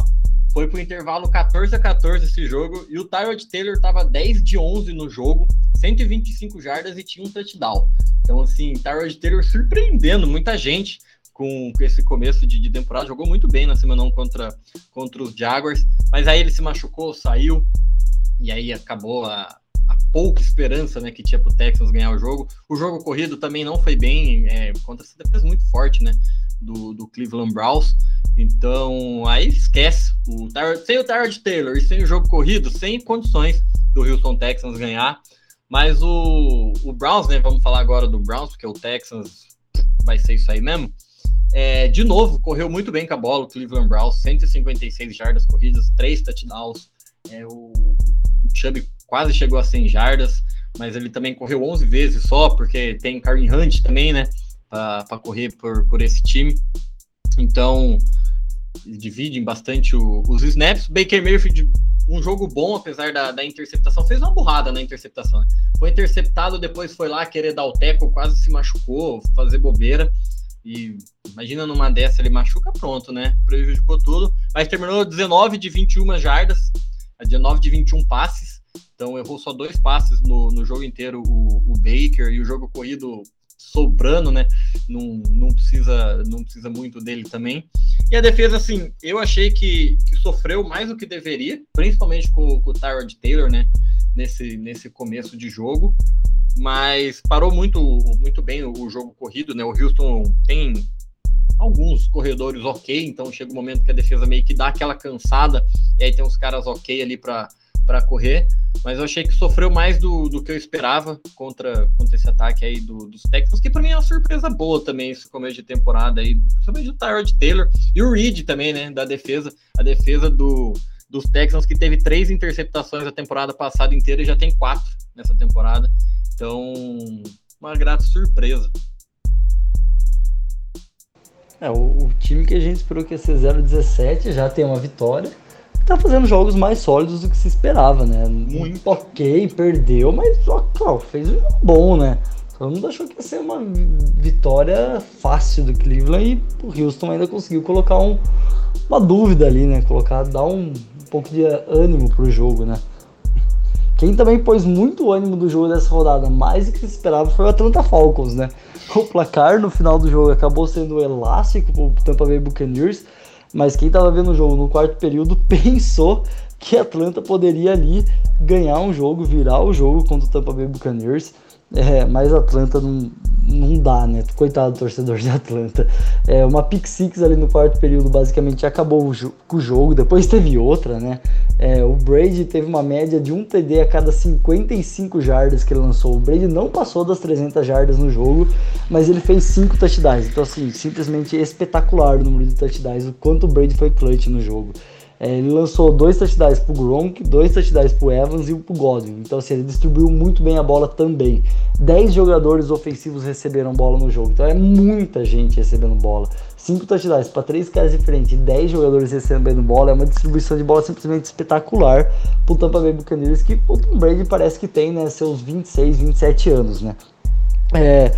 foi pro intervalo 14 a 14 esse jogo e o Tyrod Taylor tava 10 de 11 no jogo, 125 jardas e tinha um touchdown. Então assim, Tyrod Taylor surpreendendo muita gente com, com esse começo de, de, temporada, jogou muito bem na semana 1 contra, contra os Jaguars, mas aí ele se machucou, saiu e aí acabou a, pouca esperança né, que tinha para o Texans ganhar o jogo. O jogo corrido também não foi bem é, contra essa defesa muito forte né, do, do Cleveland Browns. Então, aí esquece. O sem o Tyrod Taylor e sem o jogo corrido, sem condições do Houston Texans ganhar. Mas o, o Browns, né? Vamos falar agora do Browns, porque o Texans vai ser isso aí mesmo. É, de novo, correu muito bem com a bola o Cleveland Browns, 156 jardas corridas, 3 touchdowns. É, o, o Chubb quase chegou a 100 jardas, mas ele também correu 11 vezes só, porque tem Karen Hunt também, né, para correr por, por esse time. Então, dividem bastante o, os snaps. Baker Mayfield, um jogo bom, apesar da, da interceptação, fez uma burrada na interceptação. Né? Foi interceptado, depois foi lá querer dar o teco, quase se machucou, fazer bobeira. E imagina numa dessa ele machuca, pronto, né? Prejudicou tudo. Mas terminou 19 de 21 jardas, 19 de 21 passes. Então errou só dois passes no, no jogo inteiro o, o Baker e o jogo corrido sobrando, né? Não, não, precisa, não precisa muito dele também. E a defesa, assim, eu achei que, que sofreu mais do que deveria, principalmente com, com o Tyrod Taylor, né? Nesse, nesse começo de jogo. Mas parou muito, muito bem o, o jogo corrido, né? O Houston tem alguns corredores ok, então chega um momento que a defesa meio que dá aquela cansada, e aí tem uns caras ok ali para correr mas eu achei que sofreu mais do, do que eu esperava contra, contra esse ataque aí do, dos Texans, que para mim é uma surpresa boa também esse começo de temporada aí, principalmente do Tyrod Taylor e o Reed também, né, da defesa, a defesa do, dos Texans que teve três interceptações a temporada passada inteira e já tem quatro nessa temporada, então uma grata surpresa. É, o, o time que a gente esperou que ia ser 0-17 já tem uma vitória tá fazendo jogos mais sólidos do que se esperava, né? Muito. Ok, perdeu, mas ó, fez um jogo bom, né? Todo mundo achou que ia ser uma vitória fácil do Cleveland e o Houston ainda conseguiu colocar um, uma dúvida ali, né? Colocar, dar um, um pouco de ânimo pro jogo, né? Quem também pôs muito ânimo do jogo dessa rodada, mais do que se esperava, foi o Atlanta Falcons, né? O placar no final do jogo acabou sendo elástico pro Tampa Bay Buccaneers, mas quem estava vendo o jogo no quarto período (laughs) pensou que Atlanta poderia ali ganhar um jogo, virar o jogo contra o Tampa Bay Buccaneers. É, mas Atlanta não, não dá, né? Coitado do torcedor de Atlanta. É, uma pick six ali no quarto período basicamente acabou o com o jogo. Depois teve outra, né? É, o Brady teve uma média de um TD a cada 55 jardas que ele lançou. O Brady não passou das 300 jardas no jogo, mas ele fez 5 touchdowns. Então, assim, simplesmente espetacular o número de touchdowns, o quanto o Brady foi clutch no jogo. É, ele lançou dois touchdowns pro Gronk, dois touchdowns pro Evans e um pro Godwin. Então, assim, ele distribuiu muito bem a bola também. Dez jogadores ofensivos receberam bola no jogo. Então, é muita gente recebendo bola. 5 touchdowns para três caras diferentes e 10 jogadores recebendo bola é uma distribuição de bola simplesmente espetacular pro Tampa Bay Buccaneers, que o Tom Brady parece que tem, né, seus 26, 27 anos, né. É,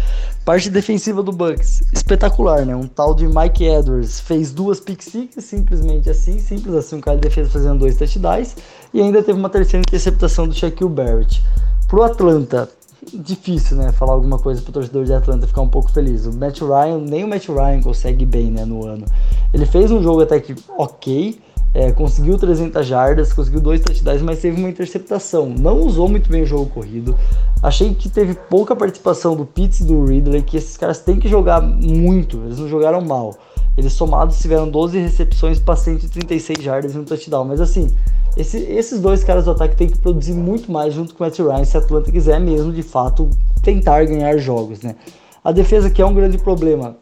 parte defensiva do Bucks, espetacular, né? Um tal de Mike Edwards fez duas pick six, simplesmente assim, simples assim, um cara de defesa fazendo dois touchdowns, e ainda teve uma terceira interceptação do Shaquille Barrett. Pro Atlanta, difícil, né? Falar alguma coisa pro torcedor de Atlanta ficar um pouco feliz. O Matt Ryan, nem o Matt Ryan consegue bem, né, no ano. Ele fez um jogo até que ok, é, conseguiu 300 jardas, conseguiu dois touchdowns, mas teve uma interceptação. Não usou muito bem o jogo corrido. Achei que teve pouca participação do Pitts e do Ridley, que esses caras têm que jogar muito, eles não jogaram mal. Eles somados tiveram 12 recepções para 136 jardas e um touchdown. Mas assim, esse, esses dois caras do ataque têm que produzir muito mais junto com o Matt Ryan se a Atlanta quiser mesmo, de fato, tentar ganhar jogos, né? A defesa que é um grande problema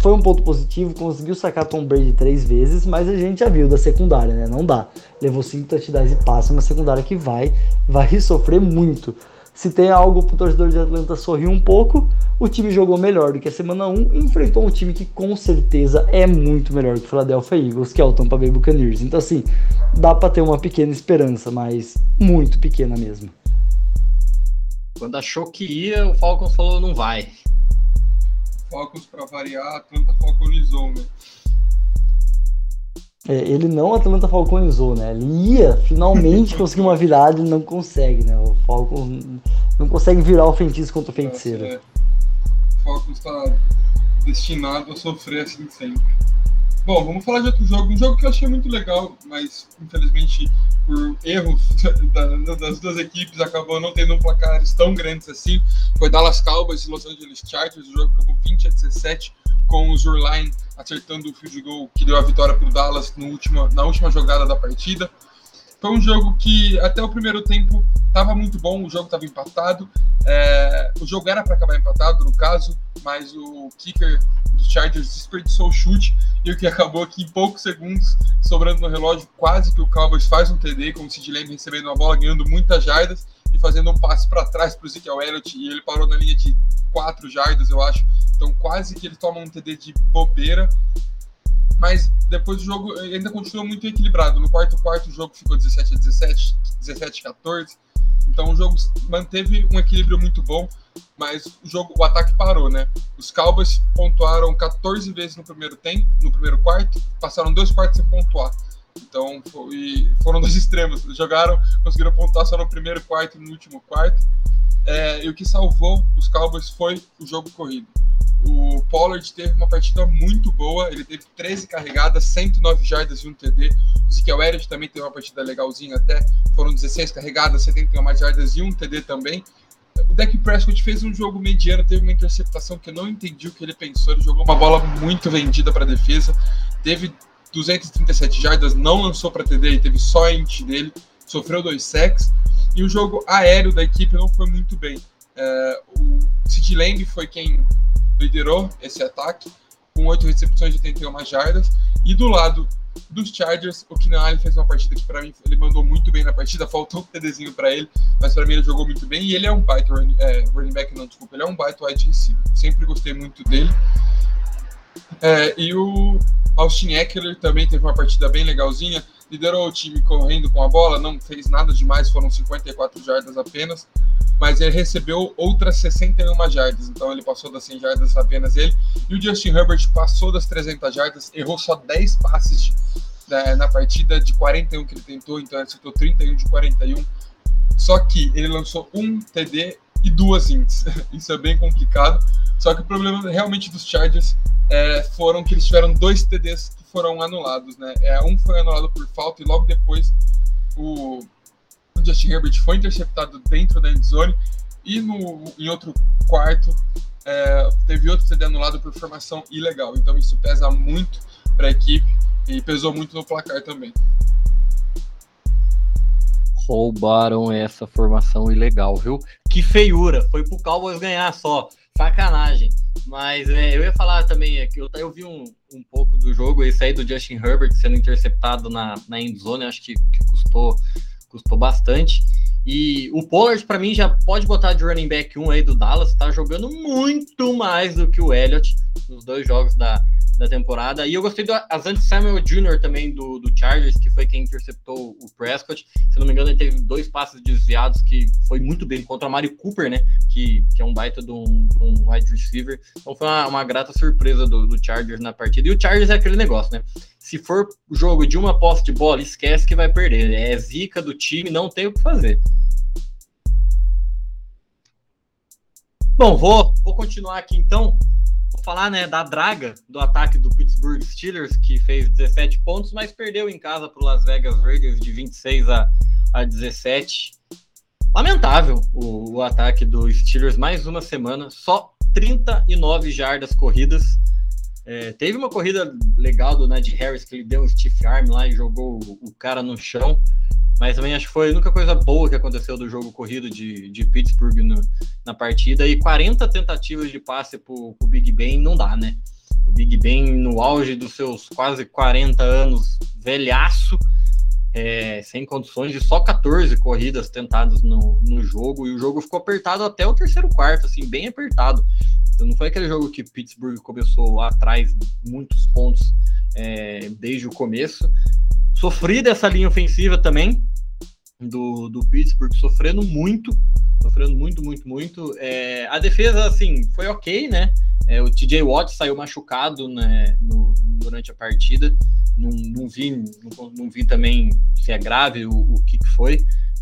foi um ponto positivo, conseguiu sacar Tom Brady três vezes, mas a gente já viu da secundária, né? Não dá. Levou cinco touchdowns e passa uma secundária que vai, vai sofrer muito. Se tem algo pro torcedor de Atlanta sorrir um pouco, o time jogou melhor do que a semana 1 e enfrentou um time que com certeza é muito melhor que o Philadelphia Eagles, que é o Tampa Bay Buccaneers. Então assim, dá para ter uma pequena esperança, mas muito pequena mesmo. Quando achou que ia, o Falcons falou não vai. Falcons para variar, Atlanta falconizou, né? É, ele não Atlanta falconizou, né? Ele ia finalmente (laughs) conseguir uma virada, ele não consegue, né? O Falcons não consegue virar o feitiço contra o feiticeiro. É, o Falcons está destinado a sofrer assim sempre. Bom, vamos falar de outro jogo. Um jogo que eu achei muito legal, mas infelizmente por erros (laughs) das duas equipes acabou não tendo um placares tão grandes assim. Foi Dallas Cowboys e Los Angeles Chargers. O jogo acabou 20 a 17 com o Zurline acertando o field goal que deu a vitória para o Dallas no último, na última jogada da partida. Foi um jogo que até o primeiro tempo estava muito bom, o jogo estava empatado. É, o jogo era para acabar empatado, no caso, mas o kicker dos Chargers desperdiçou o chute e o que acabou aqui em poucos segundos, sobrando no relógio, quase que o Cowboys faz um TD, com o Sid Lamb recebendo uma bola, ganhando muitas jardas e fazendo um passe para trás para o Ezekiel Elliott e ele parou na linha de 4 jardas, eu acho. Então quase que ele toma um TD de bobeira. Mas depois o jogo ainda continuou muito equilibrado. No quarto quarto o jogo ficou 17 a 17, 17 a 14. Então o jogo manteve um equilíbrio muito bom, mas o jogo, o ataque parou, né? Os Cowboys pontuaram 14 vezes no primeiro tempo, no primeiro quarto, passaram dois quartos sem pontuar. Então foi, foram (laughs) dois extremos. Jogaram, conseguiram pontuar só no primeiro quarto e no último quarto. É, e o que salvou os Cowboys foi o jogo corrido. O Pollard teve uma partida muito boa, ele teve 13 carregadas, 109 jardas e um TD. O Ezekiel Elliott também teve uma partida legalzinha até, foram 16 carregadas, 71 jardas e um TD também. O Dak Prescott fez um jogo mediano, teve uma interceptação que eu não entendi o que ele pensou, ele jogou uma bola muito vendida para a defesa, teve 237 jardas, não lançou para TD, teve só a int dele, sofreu dois sacks, e o jogo aéreo da equipe não foi muito bem. É, o Sid Lamb foi quem liderou esse ataque, com oito recepções de 81 jardas. E do lado dos Chargers, o Keenan Allen fez uma partida que para mim ele mandou muito bem na partida, (laughs) faltou um TDzinho para ele, mas para mim ele jogou muito bem e ele é um baita running, é, running back, não, desculpa, ele é um baita wide receiver. Sempre gostei muito dele. É, e o Austin Eckler também teve uma partida bem legalzinha, liderou o time correndo com a bola, não fez nada demais, foram 54 jardas apenas, mas ele recebeu outras 61 jardas, então ele passou das 100 jardas apenas ele. E o Justin Herbert passou das 300 jardas, errou só 10 passes de, né, na partida de 41 que ele tentou, então ele acertou 31 de 41. Só que ele lançou um TD e duas ints. (laughs) Isso é bem complicado. Só que o problema realmente dos Chargers é, foram que eles tiveram dois TDs foram anulados, né? É, um foi anulado por falta e logo depois o Justin Herbert foi interceptado dentro da endzone e no, em outro quarto é, teve outro TD anulado por formação ilegal. Então isso pesa muito para a equipe e pesou muito no placar também. Roubaram essa formação ilegal, viu? Que feiura! Foi pro Cowboys ganhar só. Sacanagem. Mas é, eu ia falar também, é, que eu, eu vi um, um pouco do jogo, esse aí do Justin Herbert sendo interceptado na, na endzone, acho que, que custou custou bastante. E o Pollard, para mim, já pode botar de running back 1 aí do Dallas, tá jogando muito mais do que o Elliott nos dois jogos da, da temporada. E eu gostei do Asante Samuel Jr. também do, do Chargers, que foi quem interceptou o Prescott. Se não me engano, ele teve dois passes desviados que foi muito bem contra a Mari Cooper, né? Que, que é um baita de um, de um wide receiver. Então foi uma, uma grata surpresa do, do, Chargers na partida. E o Chargers é aquele negócio, né? Se for jogo de uma posse de bola, esquece que vai perder. É zica do time, não tem o que fazer. Bom, vou, vou continuar aqui então falar né, da draga do ataque do Pittsburgh Steelers, que fez 17 pontos, mas perdeu em casa para o Las Vegas Raiders de 26 a, a 17. Lamentável o, o ataque do Steelers, mais uma semana, só 39 jardas corridas. É, teve uma corrida legal do Ned Harris, que ele deu um stiff arm lá e jogou o, o cara no chão. Mas também acho que foi a única coisa boa que aconteceu do jogo corrido de, de Pittsburgh no, na partida. E 40 tentativas de passe para o Big Ben não dá, né? O Big Ben, no auge dos seus quase 40 anos, velhaço, é, sem condições, de só 14 corridas tentadas no, no jogo. E o jogo ficou apertado até o terceiro quarto, assim, bem apertado. Então não foi aquele jogo que Pittsburgh começou atrás muitos pontos é, desde o começo. Sofri dessa linha ofensiva também do, do Pittsburgh, sofrendo muito, sofrendo muito, muito, muito. É, a defesa, assim, foi ok, né? É, o TJ Watt saiu machucado né, no, durante a partida. Não, não, vi, não, não, vi também se é grave o, o que, que foi.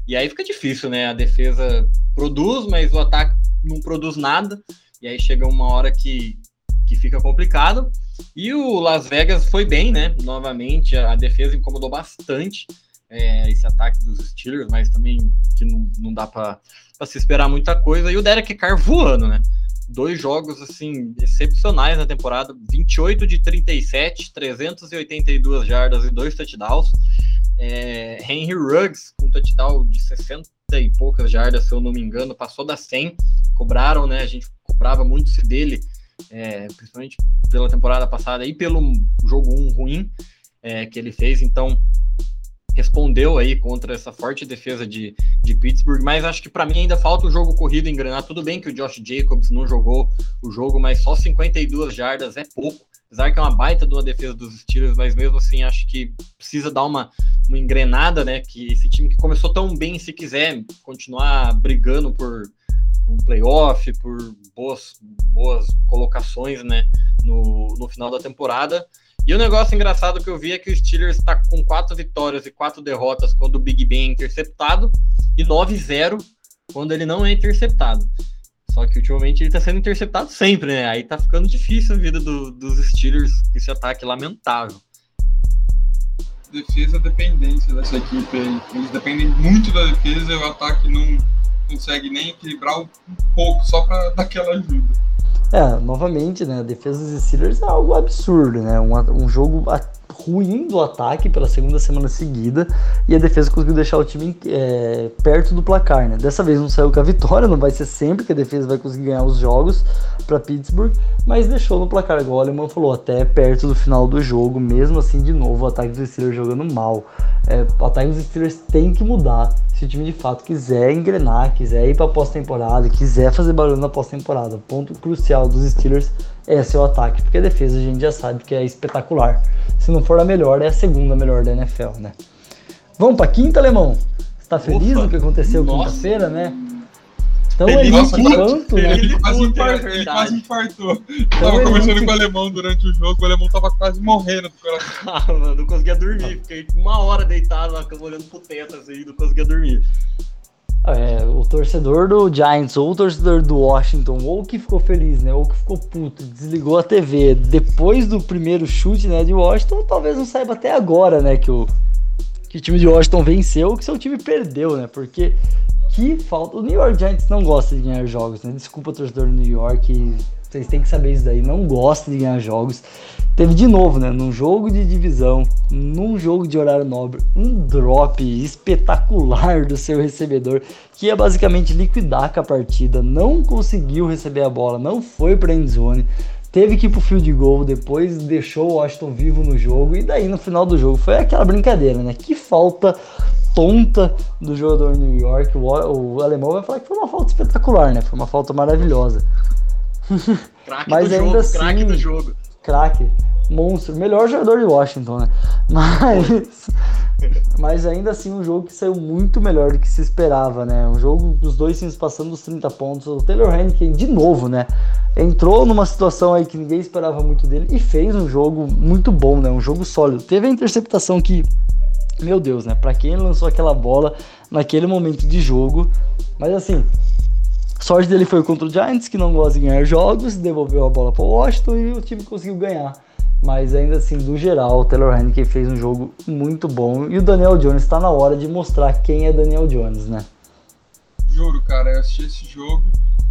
E aí fica difícil, né? A defesa produz, mas o ataque não produz nada. E aí chega uma hora que, que fica complicado. E o Las Vegas foi bem, né? Novamente, a defesa incomodou bastante é, esse ataque dos Steelers, mas também que não, não dá para se esperar muita coisa. E o Derek Carr voando, né? Dois jogos assim excepcionais na temporada: 28 de 37, 382 jardas e dois touchdowns. É, Henry Ruggs com um touchdown de 60 e poucas jardas, se eu não me engano, passou das 100. Cobraram, né? A gente cobrava muito se dele é, principalmente pela temporada passada e pelo jogo 1 ruim é, que ele fez, então respondeu aí contra essa forte defesa de, de Pittsburgh, mas acho que para mim ainda falta o jogo corrido engrenar. Tudo bem que o Josh Jacobs não jogou o jogo, mas só 52 jardas é pouco. Apesar que é uma baita de uma defesa dos Steelers, mas mesmo assim acho que precisa dar uma, uma engrenada, né? Que esse time que começou tão bem, se quiser continuar brigando por um playoff, por boas, boas colocações né, no, no final da temporada. E o negócio engraçado que eu vi é que o Steelers está com quatro vitórias e quatro derrotas quando o Big Ben é interceptado e 9-0 quando ele não é interceptado. Só que ultimamente ele está sendo interceptado sempre, né? Aí tá ficando difícil a vida do, dos Steelers com esse ataque lamentável. Defesa dependência dessa equipe aí. Eles dependem muito da defesa e o ataque não consegue nem equilibrar um pouco só para dar aquela ajuda. É, novamente, né? A defesa dos Steelers é algo absurdo, né? Um, um jogo ruim do ataque pela segunda semana seguida e a defesa conseguiu deixar o time é, perto do placar, né? Dessa vez não saiu com a vitória, não vai ser sempre que a defesa vai conseguir ganhar os jogos para Pittsburgh, mas deixou no placar, igual o Alemão falou, até perto do final do jogo, mesmo assim, de novo, o ataque dos Steelers jogando mal. É, o ataque dos Steelers tem que mudar se o time de fato quiser engrenar, quiser ir para pós-temporada, quiser fazer barulho na pós-temporada. Ponto crucial dos Steelers é seu ataque, porque a defesa a gente já sabe que é espetacular. Se não for a melhor, é a segunda melhor da NFL, né? Vamos para quinta, alemão? Você tá feliz com o que aconteceu quinta-feira, né? Então ele nossa, quanto, ele, ele, quase infartou, ele quase infartou. Então, tava conversando com o alemão durante o jogo, o alemão tava quase morrendo do coração. (laughs) ah, mano, não conseguia dormir. Fiquei uma hora deitado na cama olhando pro teto assim, não conseguia dormir. É, o torcedor do Giants ou o torcedor do Washington, ou que ficou feliz, né? Ou que ficou puto, desligou a TV depois do primeiro chute, né, de Washington, talvez não saiba até agora, né, que o, que o time de Washington venceu, que seu time perdeu, né? Porque que falta. O New York Giants não gosta de ganhar jogos, né? Desculpa, torcedor do New York. Vocês têm que saber isso daí. Não gosta de ganhar jogos. Teve de novo, né? Num jogo de divisão, num jogo de horário nobre, um drop espetacular do seu recebedor, que ia basicamente liquidar com a partida. Não conseguiu receber a bola, não foi para endzone. Teve que ir pro field goal, depois deixou o Washington vivo no jogo. E daí no final do jogo foi aquela brincadeira, né? Que falta tonta do jogador New York. O, o, alemão vai falar que foi uma falta espetacular, né? Foi uma falta maravilhosa. (laughs) Craque do ainda jogo, assim, craque do jogo. Craque. monstro, melhor jogador de Washington, né? (laughs) Mas, mas ainda assim um jogo que saiu muito melhor do que se esperava, né? Um jogo dos dois times passando dos 30 pontos. O Taylor Hennigan, de novo, né? Entrou numa situação aí que ninguém esperava muito dele e fez um jogo muito bom, né? Um jogo sólido. Teve a interceptação que, meu Deus, né? Para quem lançou aquela bola naquele momento de jogo, mas assim, sorte dele foi contra o Giants, que não gosta de ganhar jogos, devolveu a bola para o Washington e o time conseguiu ganhar. Mas ainda assim, do geral, o Taylor Hennigan fez um jogo muito bom. E o Daniel Jones está na hora de mostrar quem é Daniel Jones, né? Juro, cara, eu assisti esse jogo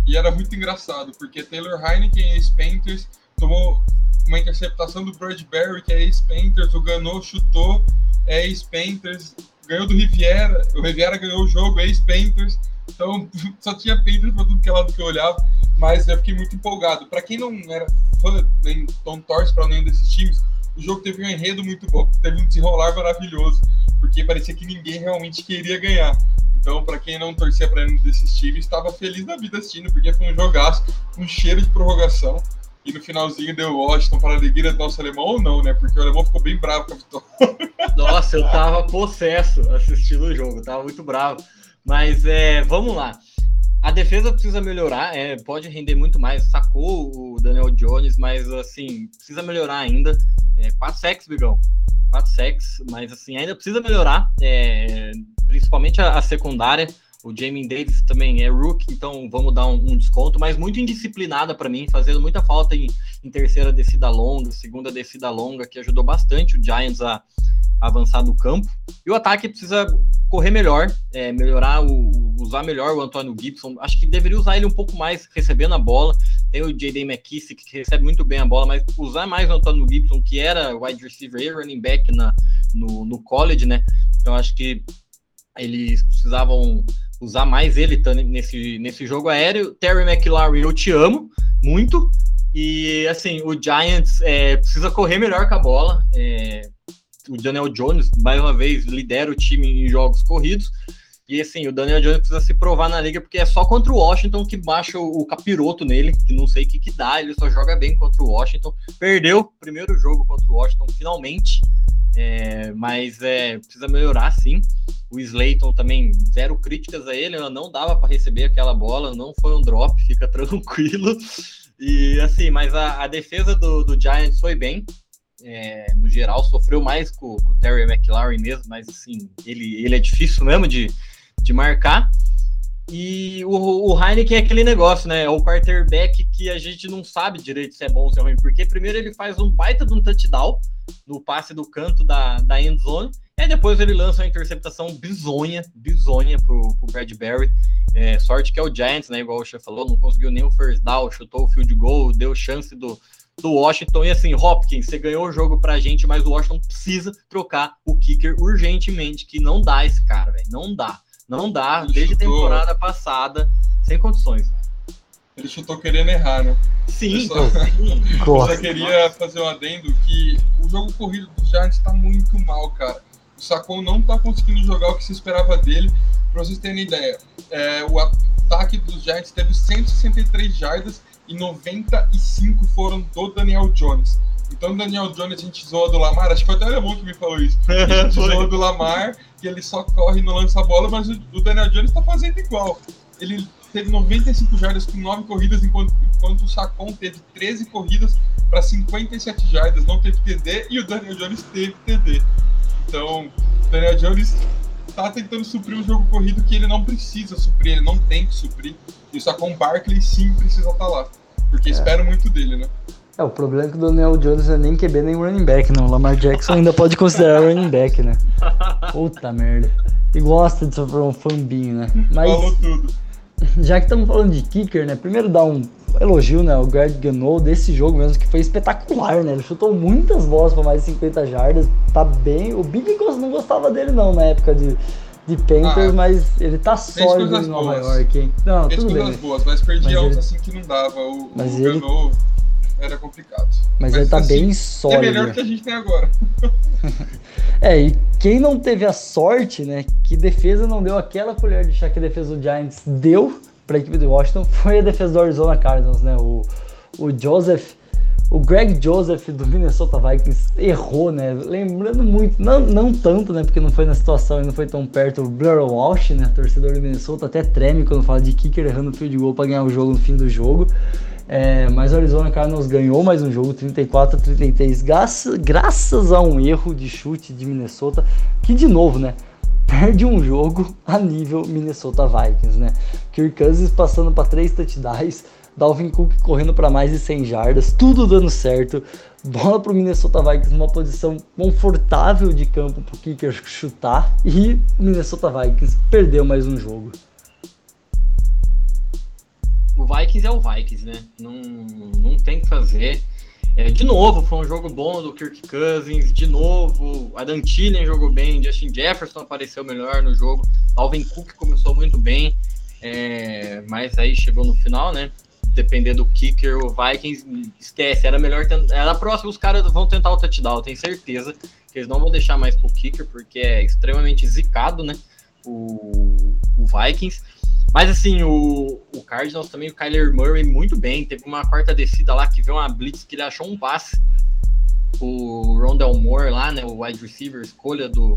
e era muito engraçado, porque Taylor Heineken, ex-Panthers, tomou uma interceptação do Bradbury, que é ex-Panthers, o Ganot chutou, é ex-Panthers, ganhou do Riviera, o Riviera ganhou o jogo, é ex-Panthers, então (laughs) só tinha Panthers para tudo que é lado que eu olhava, mas eu fiquei muito empolgado. Para quem não era fã, nem não torce para nenhum desses times, o jogo teve um enredo muito bom, teve um desenrolar maravilhoso, porque parecia que ninguém realmente queria ganhar. Então, para quem não torcia para nenhum desses times, estava feliz da vida assistindo, porque foi um jogaço, um cheiro de prorrogação. E no finalzinho deu Washington para a alegria do nosso alemão, ou não, né? Porque o alemão ficou bem bravo com a vitória. Nossa, eu tava possesso assistindo o jogo, tava muito bravo. Mas é, vamos lá. A defesa precisa melhorar, é, pode render muito mais. Sacou o Daniel Jones, mas assim, precisa melhorar ainda. É, quatro sacks, Bigão. Quatro sacks, mas assim, ainda precisa melhorar, é, principalmente a, a, secundária. O Jamie Davis também é rookie, então vamos dar um, um desconto, mas muito indisciplinada para mim, fazendo muita falta em, em, terceira descida longa, segunda descida longa, que ajudou bastante o Giants a, avançar do campo. E o ataque precisa correr melhor, é, melhorar, o, usar melhor o Antônio Gibson. Acho que deveria usar ele um pouco mais recebendo a bola. Tem o J.D. McKissick, que recebe muito bem a bola, mas usar mais o Antônio Gibson, que era wide receiver e running back na, no, no college, né? Então acho que eles precisavam usar mais ele nesse, nesse jogo aéreo. Terry McLaurin, eu te amo muito. E assim, o Giants é, precisa correr melhor com a bola. É, o Daniel Jones, mais uma vez, lidera o time em jogos corridos. E assim, o Daniel Jones precisa se provar na liga, porque é só contra o Washington que baixa o, capiroto nele, que não sei o que, que dá, ele só joga bem contra o Washington. Perdeu o primeiro jogo contra o Washington, finalmente. É, mas é, precisa melhorar sim. O Slayton também, zero críticas a ele, não dava para receber aquela bola, não foi um drop, fica (laughs) tranquilo. E assim, mas a, a defesa do, do Giants foi bem é, no geral, sofreu mais com, com, o Terry McLaurin mesmo, mas assim, ele, ele é difícil mesmo de, de marcar. E o, o Heineken é aquele negócio, né? É o quarterback que a gente não sabe direito se é bom ou se é ruim, porque primeiro ele faz um baita de um touchdown no passe do canto da, da end zone, e depois ele lança uma interceptação bizonha, bizonha pro, pro Bradbury. É, sorte que é o Giants, né? Igual o Chef falou, não conseguiu o first down, chutou o field goal, deu chance do, do Washington. E assim, Hopkins, você ganhou o jogo pra gente, mas o Washington precisa trocar o kicker urgentemente, que não dá esse cara, velho. Não dá. Não dá. Ele desde a temporada passada, sem condições. Ele chutou querendo errar, né? Sim, eu só, sim. (laughs) eu só queria fazer um adendo que o jogo corrido dos Giants tá muito mal, cara. O Sacon não tá conseguindo jogar o que se esperava dele. Pra vocês terem ideia, é, o ataque dos Giants teve 163 jardas e 95 foram do Daniel Jones. Então, Daniel Jones, a gente zoa do Lamar, acho que foi até o Alemão que me falou isso. (laughs) A gente zoa do Lamar, que ele só corre e não lança a bola, mas o Daniel Jones tá fazendo igual. Ele teve 95 jardas com 9 corridas, enquanto, enquanto o Sacon teve 13 corridas para 57 jardas, não teve TD, e o Daniel Jones teve TD. Então, o Daniel Jones tá tentando suprir um jogo corrido que ele não precisa suprir, ele não tem que suprir. E só com o Barkley sim precisa estar tá lá. Porque é. espero muito dele, né? É, o problema é que o Daniel Jones não é nem QB nem running back, não. O Lamar Jackson ainda pode considerar running back, né? (laughs) Puta merda. E gosta de sofrer um fambinho, né? Mas, Falou tudo. (laughs) Já que estamos falando de kicker, né? Primeiro dar um elogio, né? O Greg Gano desse jogo mesmo, que foi espetacular, né? Ele chutou muitas bolas para mais de 50 jardas. Tá bem. O Big não gostava dele, não, na época de de Panthers, ah, mas ele tá sólido em Nova boas. York, hein? Não, tudo bem. boas, mas perdi mas ele... assim que não dava. O, mas o ele... era complicado. Mas, mas ele tá assim, bem sólido. É melhor que a gente tem agora. (laughs) é, e quem não teve a sorte, né, que defesa não deu aquela colher de chá que a defesa do Giants deu pra equipe do Washington, (laughs) foi a defesa do Arizona Cardinals, né? O, o Joseph O Greg Joseph do Minnesota Vikings errou, né? Lembrando muito, não, não tanto, né? Porque não foi na situação e não foi tão perto. O Blair Walsh, né? Torcedor do Minnesota, até treme quando fala de kicker errando field goal para ganhar o jogo no fim do jogo. É, mas o Arizona Cardinals ganhou mais um jogo, 34 a 33, graças, graças a um erro de chute de Minnesota, que de novo, né? Perde um jogo a nível Minnesota Vikings, né? Kirk Cousins passando para três touchdowns, Dalvin Cook correndo para mais de 100 jardas, tudo dando certo. Bola para o Minnesota Vikings numa posição confortável de campo para o kicker chutar e o Minnesota Vikings perdeu mais um jogo o Vikings é o Vikings, né? Não, não tem que fazer. É, de novo, foi um jogo bom do Kirk Cousins. De novo, Adam Thielen jogou bem. Justin Jefferson apareceu melhor no jogo. Alvin Cook começou muito bem. É, mas aí chegou no final, né? Dependendo do kicker, o Vikings esquece. Era melhor. Era próximo, os caras vão tentar o touchdown. Tenho certeza que eles não vão deixar mais pro kicker, porque é extremamente zicado, né? O, o Vikings. Mas assim, o, o Cardinals também, o Kyler Murray, muito bem. Teve uma quarta descida lá que veio uma blitz que ele achou um passe. O Rondell Moore lá, né? O wide receiver, escolha do,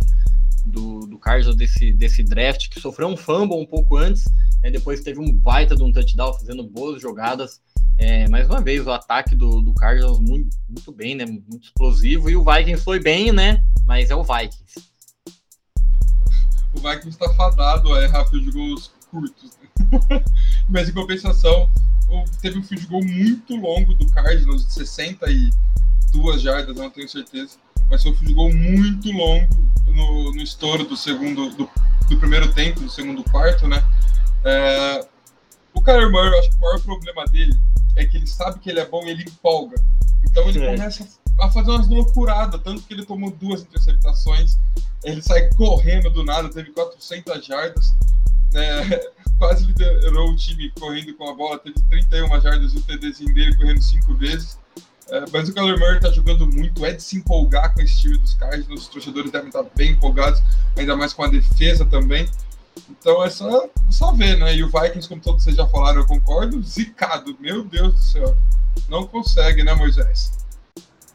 do, do Cardinals desse, desse draft, que sofreu um fumble um pouco antes. Né, depois teve um baita de um touchdown, fazendo boas jogadas. É, mais uma vez, o ataque do, do Cardinals muito, muito bem, né? Muito explosivo. E o Vikings foi bem, né? Mas é o Vikings. O Vikings está fadado a errar de gols curtos. Né? (laughs) Mas em compensação, teve um field goal muito longo do Cardinals, de 62 jardas, não tenho certeza. Mas foi um field goal muito longo no, no estouro do segundo, do, do, primeiro tempo, do segundo quarto, né? É, o Kyler Murray, acho que o maior problema dele é que ele sabe que ele é bom e ele empolga. Então ele é. começa a fazer umas loucuradas, tanto que ele tomou duas interceptações, ele sai correndo do nada, teve 400 jardas é, (laughs) quase liderou o time correndo com a bola, teve 31 jardas o TDzinho dele correndo cinco vezes. É, mas o Kyler Murray tá jogando muito, é de se empolgar com esse time dos Cardinals, os torcedores devem estar bem empolgados, ainda mais com a defesa também. Então é só, só ver, né? E o Vikings, como todos vocês já falaram, eu concordo, zicado, meu Deus do céu. Não consegue, né, Moisés?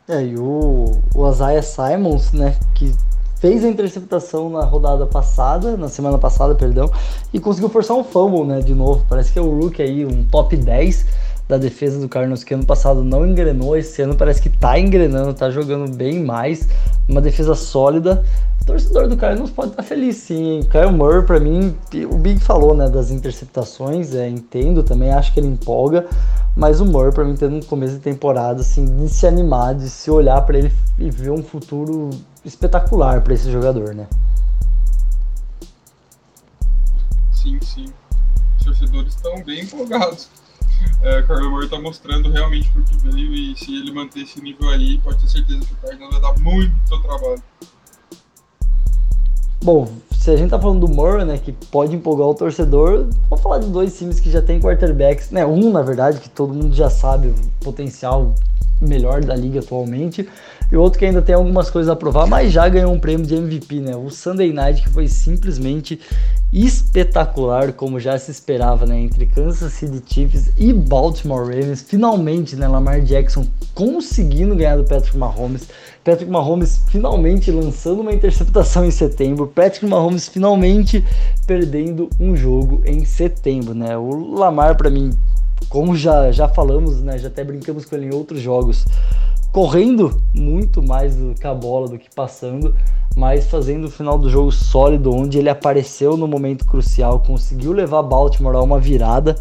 É, e o, o Isaiah Simons, né, que fez a interceptação na rodada passada, na semana passada, perdão, e conseguiu forçar um fumble, né, de novo. Parece que é o Rook aí, um top 10 da defesa do Cardinals, que ano passado não engrenou, esse ano parece que tá engrenando, tá jogando bem mais, uma defesa sólida. O torcedor do Cardinals pode estar tá feliz sim, hein? Kyle Murray, pra mim, o Big falou, né, das interceptações, é, entendo também, acho que ele empolga, mas o Murray, pra mim, tendo um começo de temporada, assim, de se animar, de se olhar para ele e ver um futuro espetacular para esse jogador, né? Sim, sim. Os torcedores estão bem empolgados. É, o Carlos Murray está mostrando realmente para o que veio e se ele manter esse nível aí, pode ter certeza que o Cardinals vai dar muito trabalho. Bom, se a gente tá falando do Murray, né, que pode empolgar o torcedor, vamos falar de dois times que já tem quarterbacks, né, um na verdade, que todo mundo já sabe o potencial melhor da liga atualmente, e outro que ainda tem algumas coisas a provar, mas já ganhou um prêmio de MVP, né? O Sunday Night que foi simplesmente espetacular, como já se esperava, né? Entre Kansas City Chiefs e Baltimore Ravens, finalmente, né? Lamar Jackson conseguindo ganhar do Patrick Mahomes. Patrick Mahomes finalmente lançando uma interceptação em setembro. Patrick Mahomes finalmente perdendo um jogo em setembro, né? O Lamar para mim, como já já falamos, né? Já até brincamos com ele em outros jogos correndo muito mais do que a bola do que passando, mas fazendo o final do jogo sólido, onde ele apareceu no momento crucial, conseguiu levar Baltimore a uma virada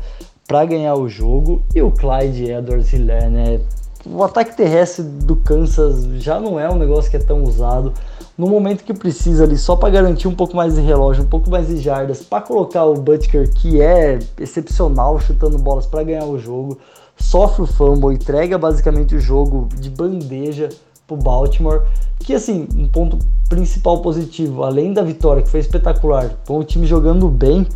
para ganhar o jogo. E o Clyde Edwards-Helaire, né? O ataque terrestre do Kansas já não é um negócio que é tão usado. No momento que precisa ali, só para garantir um pouco mais de relógio, um pouco mais de jardas, para colocar o Butker, que é excepcional chutando bolas para ganhar o jogo sofre o fumble, entrega basicamente o jogo de bandeja pro Baltimore. Que assim, um ponto principal positivo, além da vitória que foi espetacular, com o time jogando bem,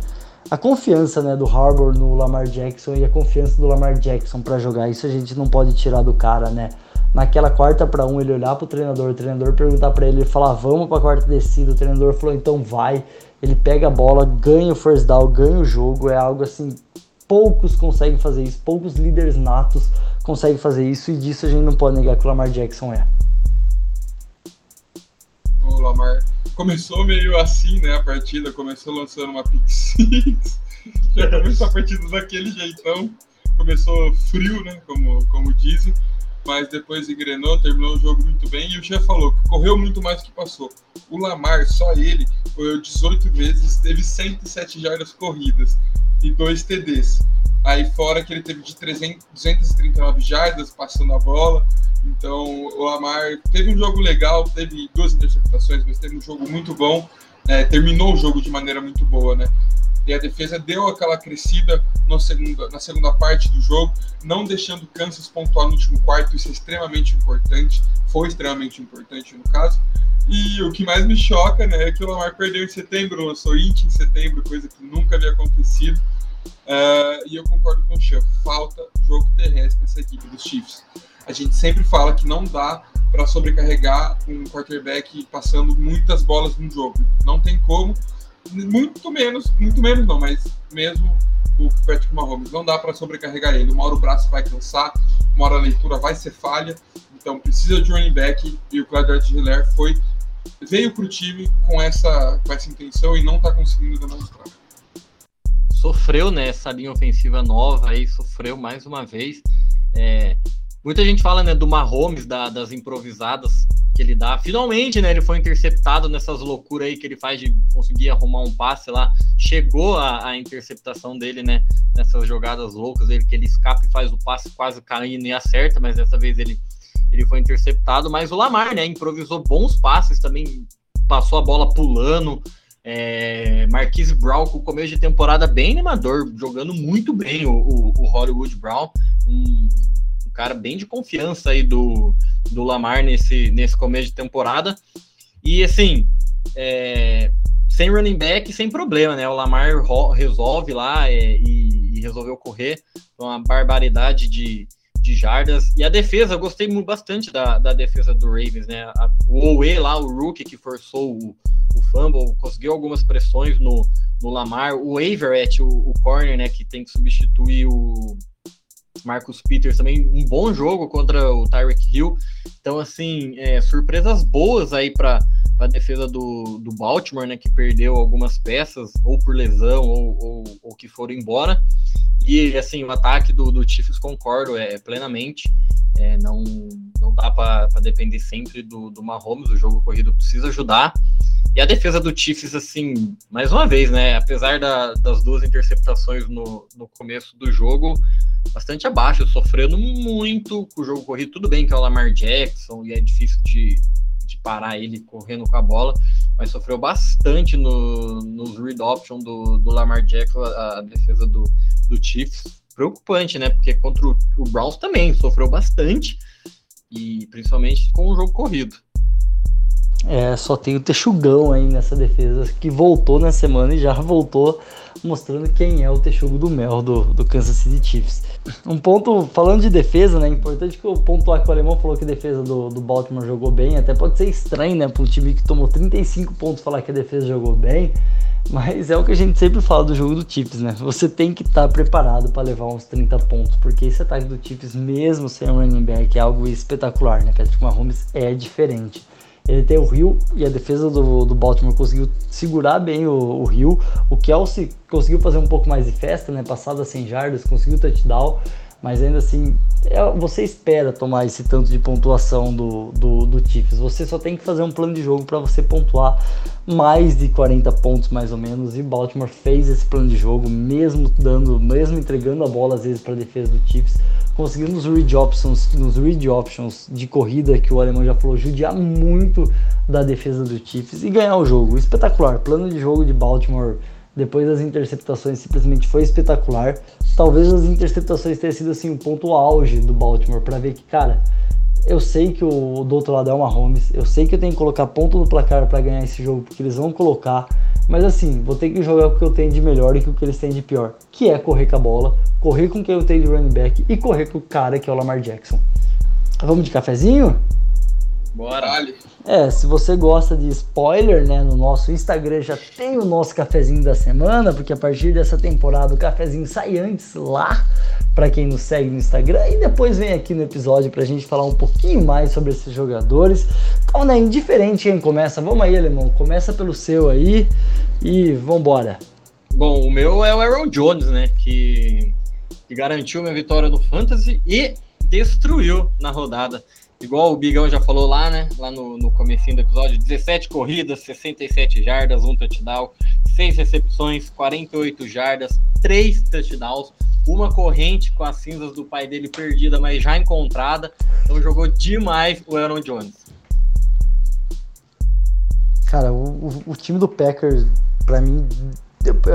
a confiança né, do Harbour no Lamar Jackson e a confiança do Lamar Jackson para jogar, isso a gente não pode tirar do cara, né? Naquela quarta para um, ele olhar pro treinador, o treinador perguntar para ele, ele falar, vamos para quarta descida, o treinador falou, então vai. Ele pega a bola, ganha o first down, ganha o jogo, é algo assim poucos conseguem fazer isso, poucos líderes natos consegue fazer isso e disso a gente não pode negar que o Lamar Jackson é. O Lamar começou meio assim, né? A partida começou lançando uma pick six, (laughs) já começou a partida daquele jeitão, começou frio, né? Como, como dizem, mas depois engrenou, terminou o jogo muito bem. E o chefe falou que correu muito mais do que passou. O Lamar, só ele, correu 18 vezes, teve 107 jardas corridas e dois TDs. Aí fora que ele teve de 300, 239 jardas passando a bola. Então o Lamar teve um jogo legal, teve duas interceptações, mas teve um jogo muito bom. É, terminou o jogo de maneira muito boa, né? E a defesa deu aquela crescida na segunda parte do jogo, não deixando o Kansas pontuar no último quarto. Isso é extremamente importante, foi extremamente importante no caso. E o que mais me choca, né, é que o Lamar perdeu em setembro, lançou int em setembro, coisa que nunca havia acontecido. Uh, e eu concordo com o Chuck, falta jogo terrestre nessa equipe dos Chiefs. A gente sempre fala que não dá para sobrecarregar um quarterback passando muitas bolas no jogo. Não tem como, muito menos, muito menos não, mas mesmo o Patrick Mahomes não dá para sobrecarregar ele. Uma hora o braço vai cansar, uma hora a leitura vai ser falha, então precisa de running back e o Clyde Hiller foi veio para o time com essa, com essa intenção e não está conseguindo demonstrar. Sofreu né, linha ofensiva nova aí, sofreu mais uma vez. É, muita gente fala né, do Mahomes, da, das improvisadas que ele dá. Finalmente, né, ele foi interceptado nessas loucuras aí que ele faz de conseguir arrumar um passe lá. Chegou a, a interceptação dele, né, nessas jogadas loucas dele, que ele escapa e faz o passe quase caindo e acerta, mas dessa vez ele ele foi interceptado, mas o Lamar, né, improvisou bons passes também, passou a bola pulando. É, Marquise Brown com o começo de temporada bem animador, jogando muito bem o, o, o Hollywood Brown, um, cara bem de confiança aí do, do Lamar nesse, nesse começo de temporada. E assim, é, sem running back, sem problema, né? O Lamar resolve lá é, e, e, resolveu correr uma barbaridade de, de jardas. E a defesa, eu gostei bastante da, da defesa do Ravens, né? A, o Owe lá, o rookie que forçou o, o fumble, conseguiu algumas pressões no, no Lamar. O Averett, o, o corner, né, que tem que substituir o Marcus Peters também, um bom jogo contra o Tyreek Hill. Então, assim, é, surpresas boas aí para a defesa do, do Baltimore, né, que perdeu algumas peças, ou por lesão, ou, ou, ou que foram embora. E assim, o ataque do, do Chiefs concordo é plenamente. É, não, não dá para depender sempre do, do Mahomes, o jogo corrido precisa ajudar. E a defesa do Chiefs, assim, mais uma vez, né? Apesar da, das duas interceptações no, no começo do jogo, bastante abaixo, sofrendo muito com o jogo corrido. Tudo bem que é o Lamar Jackson e é difícil de, de parar ele correndo com a bola, mas sofreu bastante no, nos read option do, do Lamar Jackson, a, a defesa do, do Chiefs. Preocupante, né? Porque contra o, o Browns também sofreu bastante, e principalmente com o jogo corrido. É, só tem o Texugão aí nessa defesa, que voltou na semana e já voltou mostrando quem é o Texugo do Mel do, do Kansas City Chiefs. Um ponto, falando de defesa, né? Importante que eu pontuar que o alemão falou que a defesa do, do Baltimore jogou bem. Até pode ser estranho, né? Para um time que tomou 35 pontos falar que a defesa jogou bem. Mas é o que a gente sempre fala do jogo do Chiefs, né? Você tem que estar tá preparado para levar uns 30 pontos, porque esse ataque do Chiefs, mesmo sem um running back, é algo espetacular, né? Patrick Mahomes é diferente. Ele tem o Rio e a defesa do, do Baltimore conseguiu segurar bem o, o Rio. O Kelsey conseguiu fazer um pouco mais de festa, né? Passada sem jardas, conseguiu touchdown mas ainda assim, é, você espera tomar esse tanto de pontuação do, do, do Chiefs. Você só tem que fazer um plano de jogo para você pontuar mais de 40 pontos mais ou menos. E Baltimore fez esse plano de jogo, mesmo dando, mesmo entregando a bola às vezes para a defesa do Chiefs, conseguindo nos read options, nos read options de corrida que o alemão já falou, judiar muito da defesa do Chiefs e ganhar o jogo. Espetacular, plano de jogo de Baltimore depois das interceptações simplesmente foi espetacular. Talvez as interceptações tenham sido assim o um ponto auge do Baltimore para ver que, cara, eu sei que o do outro lado é o Mahomes, eu sei que eu tenho que colocar ponto no placar para ganhar esse jogo porque eles vão colocar, mas assim, vou ter que jogar o que eu tenho de melhor e o que eles têm de pior, que é correr com a bola, correr com quem eu tenho de running back e correr com o cara que é o Lamar Jackson. Vamos de cafezinho? Bora! É, se você gosta de spoiler, né, no nosso Instagram já tem o nosso cafezinho da semana, porque a partir dessa temporada o cafezinho sai antes lá, para quem nos segue no Instagram, e depois vem aqui no episódio pra gente falar um pouquinho mais sobre esses jogadores. Então, né, indiferente quem começa, vamos aí, alemão, começa pelo seu aí e vambora. Bom, o meu é o Aaron Jones, né, que, que garantiu minha vitória no Fantasy e destruiu na rodada. Igual o Bigão já falou lá, né? Lá no, no comecinho do episódio, 17 corridas, 67 jardas, um touchdown, 6 recepções, 48 jardas, 3 touchdowns, uma corrente com as cinzas do pai dele perdida, mas já encontrada. Então jogou demais o Aaron Jones. Cara, o, o, o time do Packers, para mim,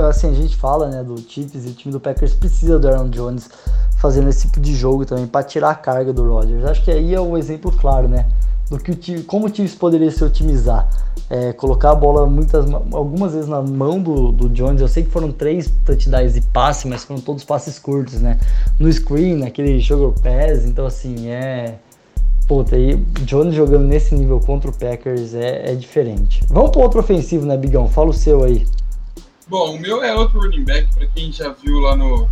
assim, a gente fala, né, do Chiefs e o time do Packers precisa do Aaron Jones fazendo esse tipo de jogo também para tirar a carga do Rodgers. Acho que aí é um exemplo claro, né, do que o time, como o Chiefs poderia se otimizar. É, colocar a bola muitas, algumas vezes na mão do, do Jones. Eu sei que foram três touchdowns de passe, mas foram todos passes curtos, né? No screen, naquele jogo pass. Então, assim, é. Puta, aí Jones jogando nesse nível contra o Packers é, é diferente. Vamos pro outro ofensivo, né, Bigão? Fala o seu aí. Bom, o meu é outro running back, para quem já viu lá no,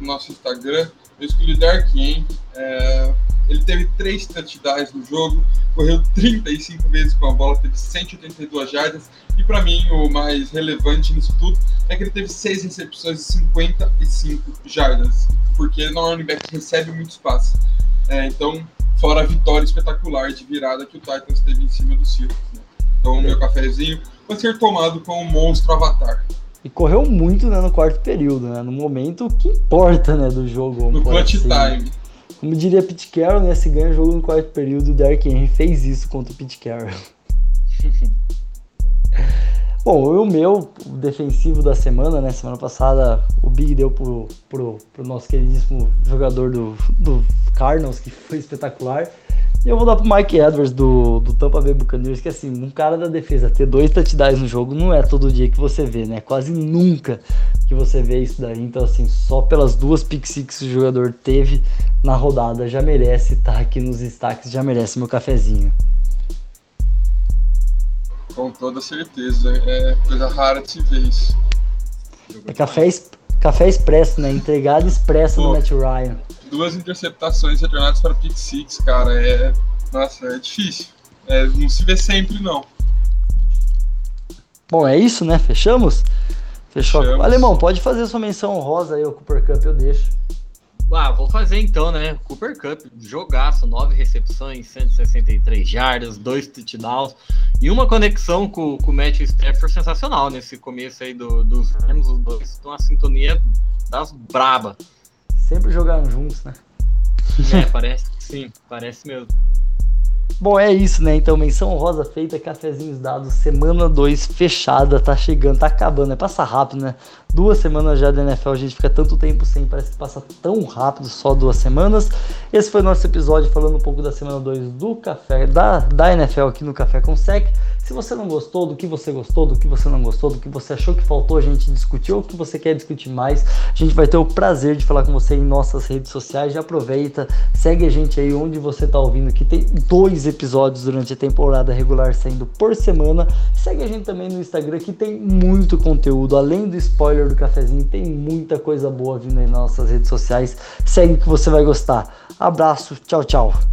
no, nosso Instagram. Eu escolhi Dark End. É, ele teve três touchdowns no jogo, correu 35 vezes com a bola, teve 182 jardas. E para mim, o mais relevante nisso tudo é que ele teve seis recepções e 55 jardas, porque não é um running back que recebe muito espaço. É, então, fora a vitória espetacular de virada que o Titans teve em cima do Seahawks. Né? Então, o meu cafezinho vai ser tomado com o monstro Avatar. E correu muito né, no quarto período, né? No momento que importa né, do jogo. No clutch assim. time. Como diria Pete Carroll, né? Se ganha o jogo no quarto período, o Derrick Henry fez isso contra o Pete Carroll. (laughs) Bom, o meu o defensivo da semana, né? Semana passada o Big deu pro, pro, pro nosso queridíssimo jogador do, do Cardinals, que foi espetacular. E eu vou dar pro Mike Edwards do, do Tampa Bay Buccaneers, que assim, um cara da defesa ter dois touchdowns no jogo não é todo dia que você vê, né? Quase nunca que você vê isso daí. Então, assim, só pelas duas pick six que o jogador teve na rodada já merece estar aqui nos destaques, já merece meu cafezinho. Com toda certeza. É coisa rara de se ver isso. É café, café expresso, né? Entregado expresso Pô, do Matt Ryan duas interceptações retornadas para pick six, cara, é, nossa, é difícil. É, não se vê sempre, não. Bom, é isso, né? Fechamos? Fechou. Fechamos. Alemão, pode fazer sua menção honrosa aí, o Cooper Cup, eu deixo. Ah, vou fazer então, né? Cooper Cup, jogaço, nove recepções, 163 jardas, dois touchdowns e uma conexão com, com o Matt Stafford sensacional nesse começo aí do, dos Rams. Os dois estão uma sintonia das braba. Sempre jogaram juntos, né? É, parece sim, parece mesmo. Bom, é isso, né? Então, menção rosa feita, cafezinhos dados, semana 2 fechada, tá chegando, tá acabando, é passa rápido, né? Duas semanas já da NFL, a gente fica tanto tempo sem, parece que passa tão rápido, só duas semanas. Esse foi o nosso episódio falando um pouco da semana 2 do café, da, da NFL aqui no Café com Sec. Se você não gostou do que você gostou, do que você não gostou, do que você achou que faltou a gente discutir ou que você quer discutir mais, a gente vai ter o prazer de falar com você em nossas redes sociais. Já aproveita, segue a gente aí onde você está ouvindo, que tem dois episódios durante a temporada regular saindo por semana. Segue a gente também no Instagram que tem muito conteúdo, além do spoiler do cafezinho, tem muita coisa boa vindo aí nas nossas redes sociais. Segue que você vai gostar. Abraço, tchau, tchau.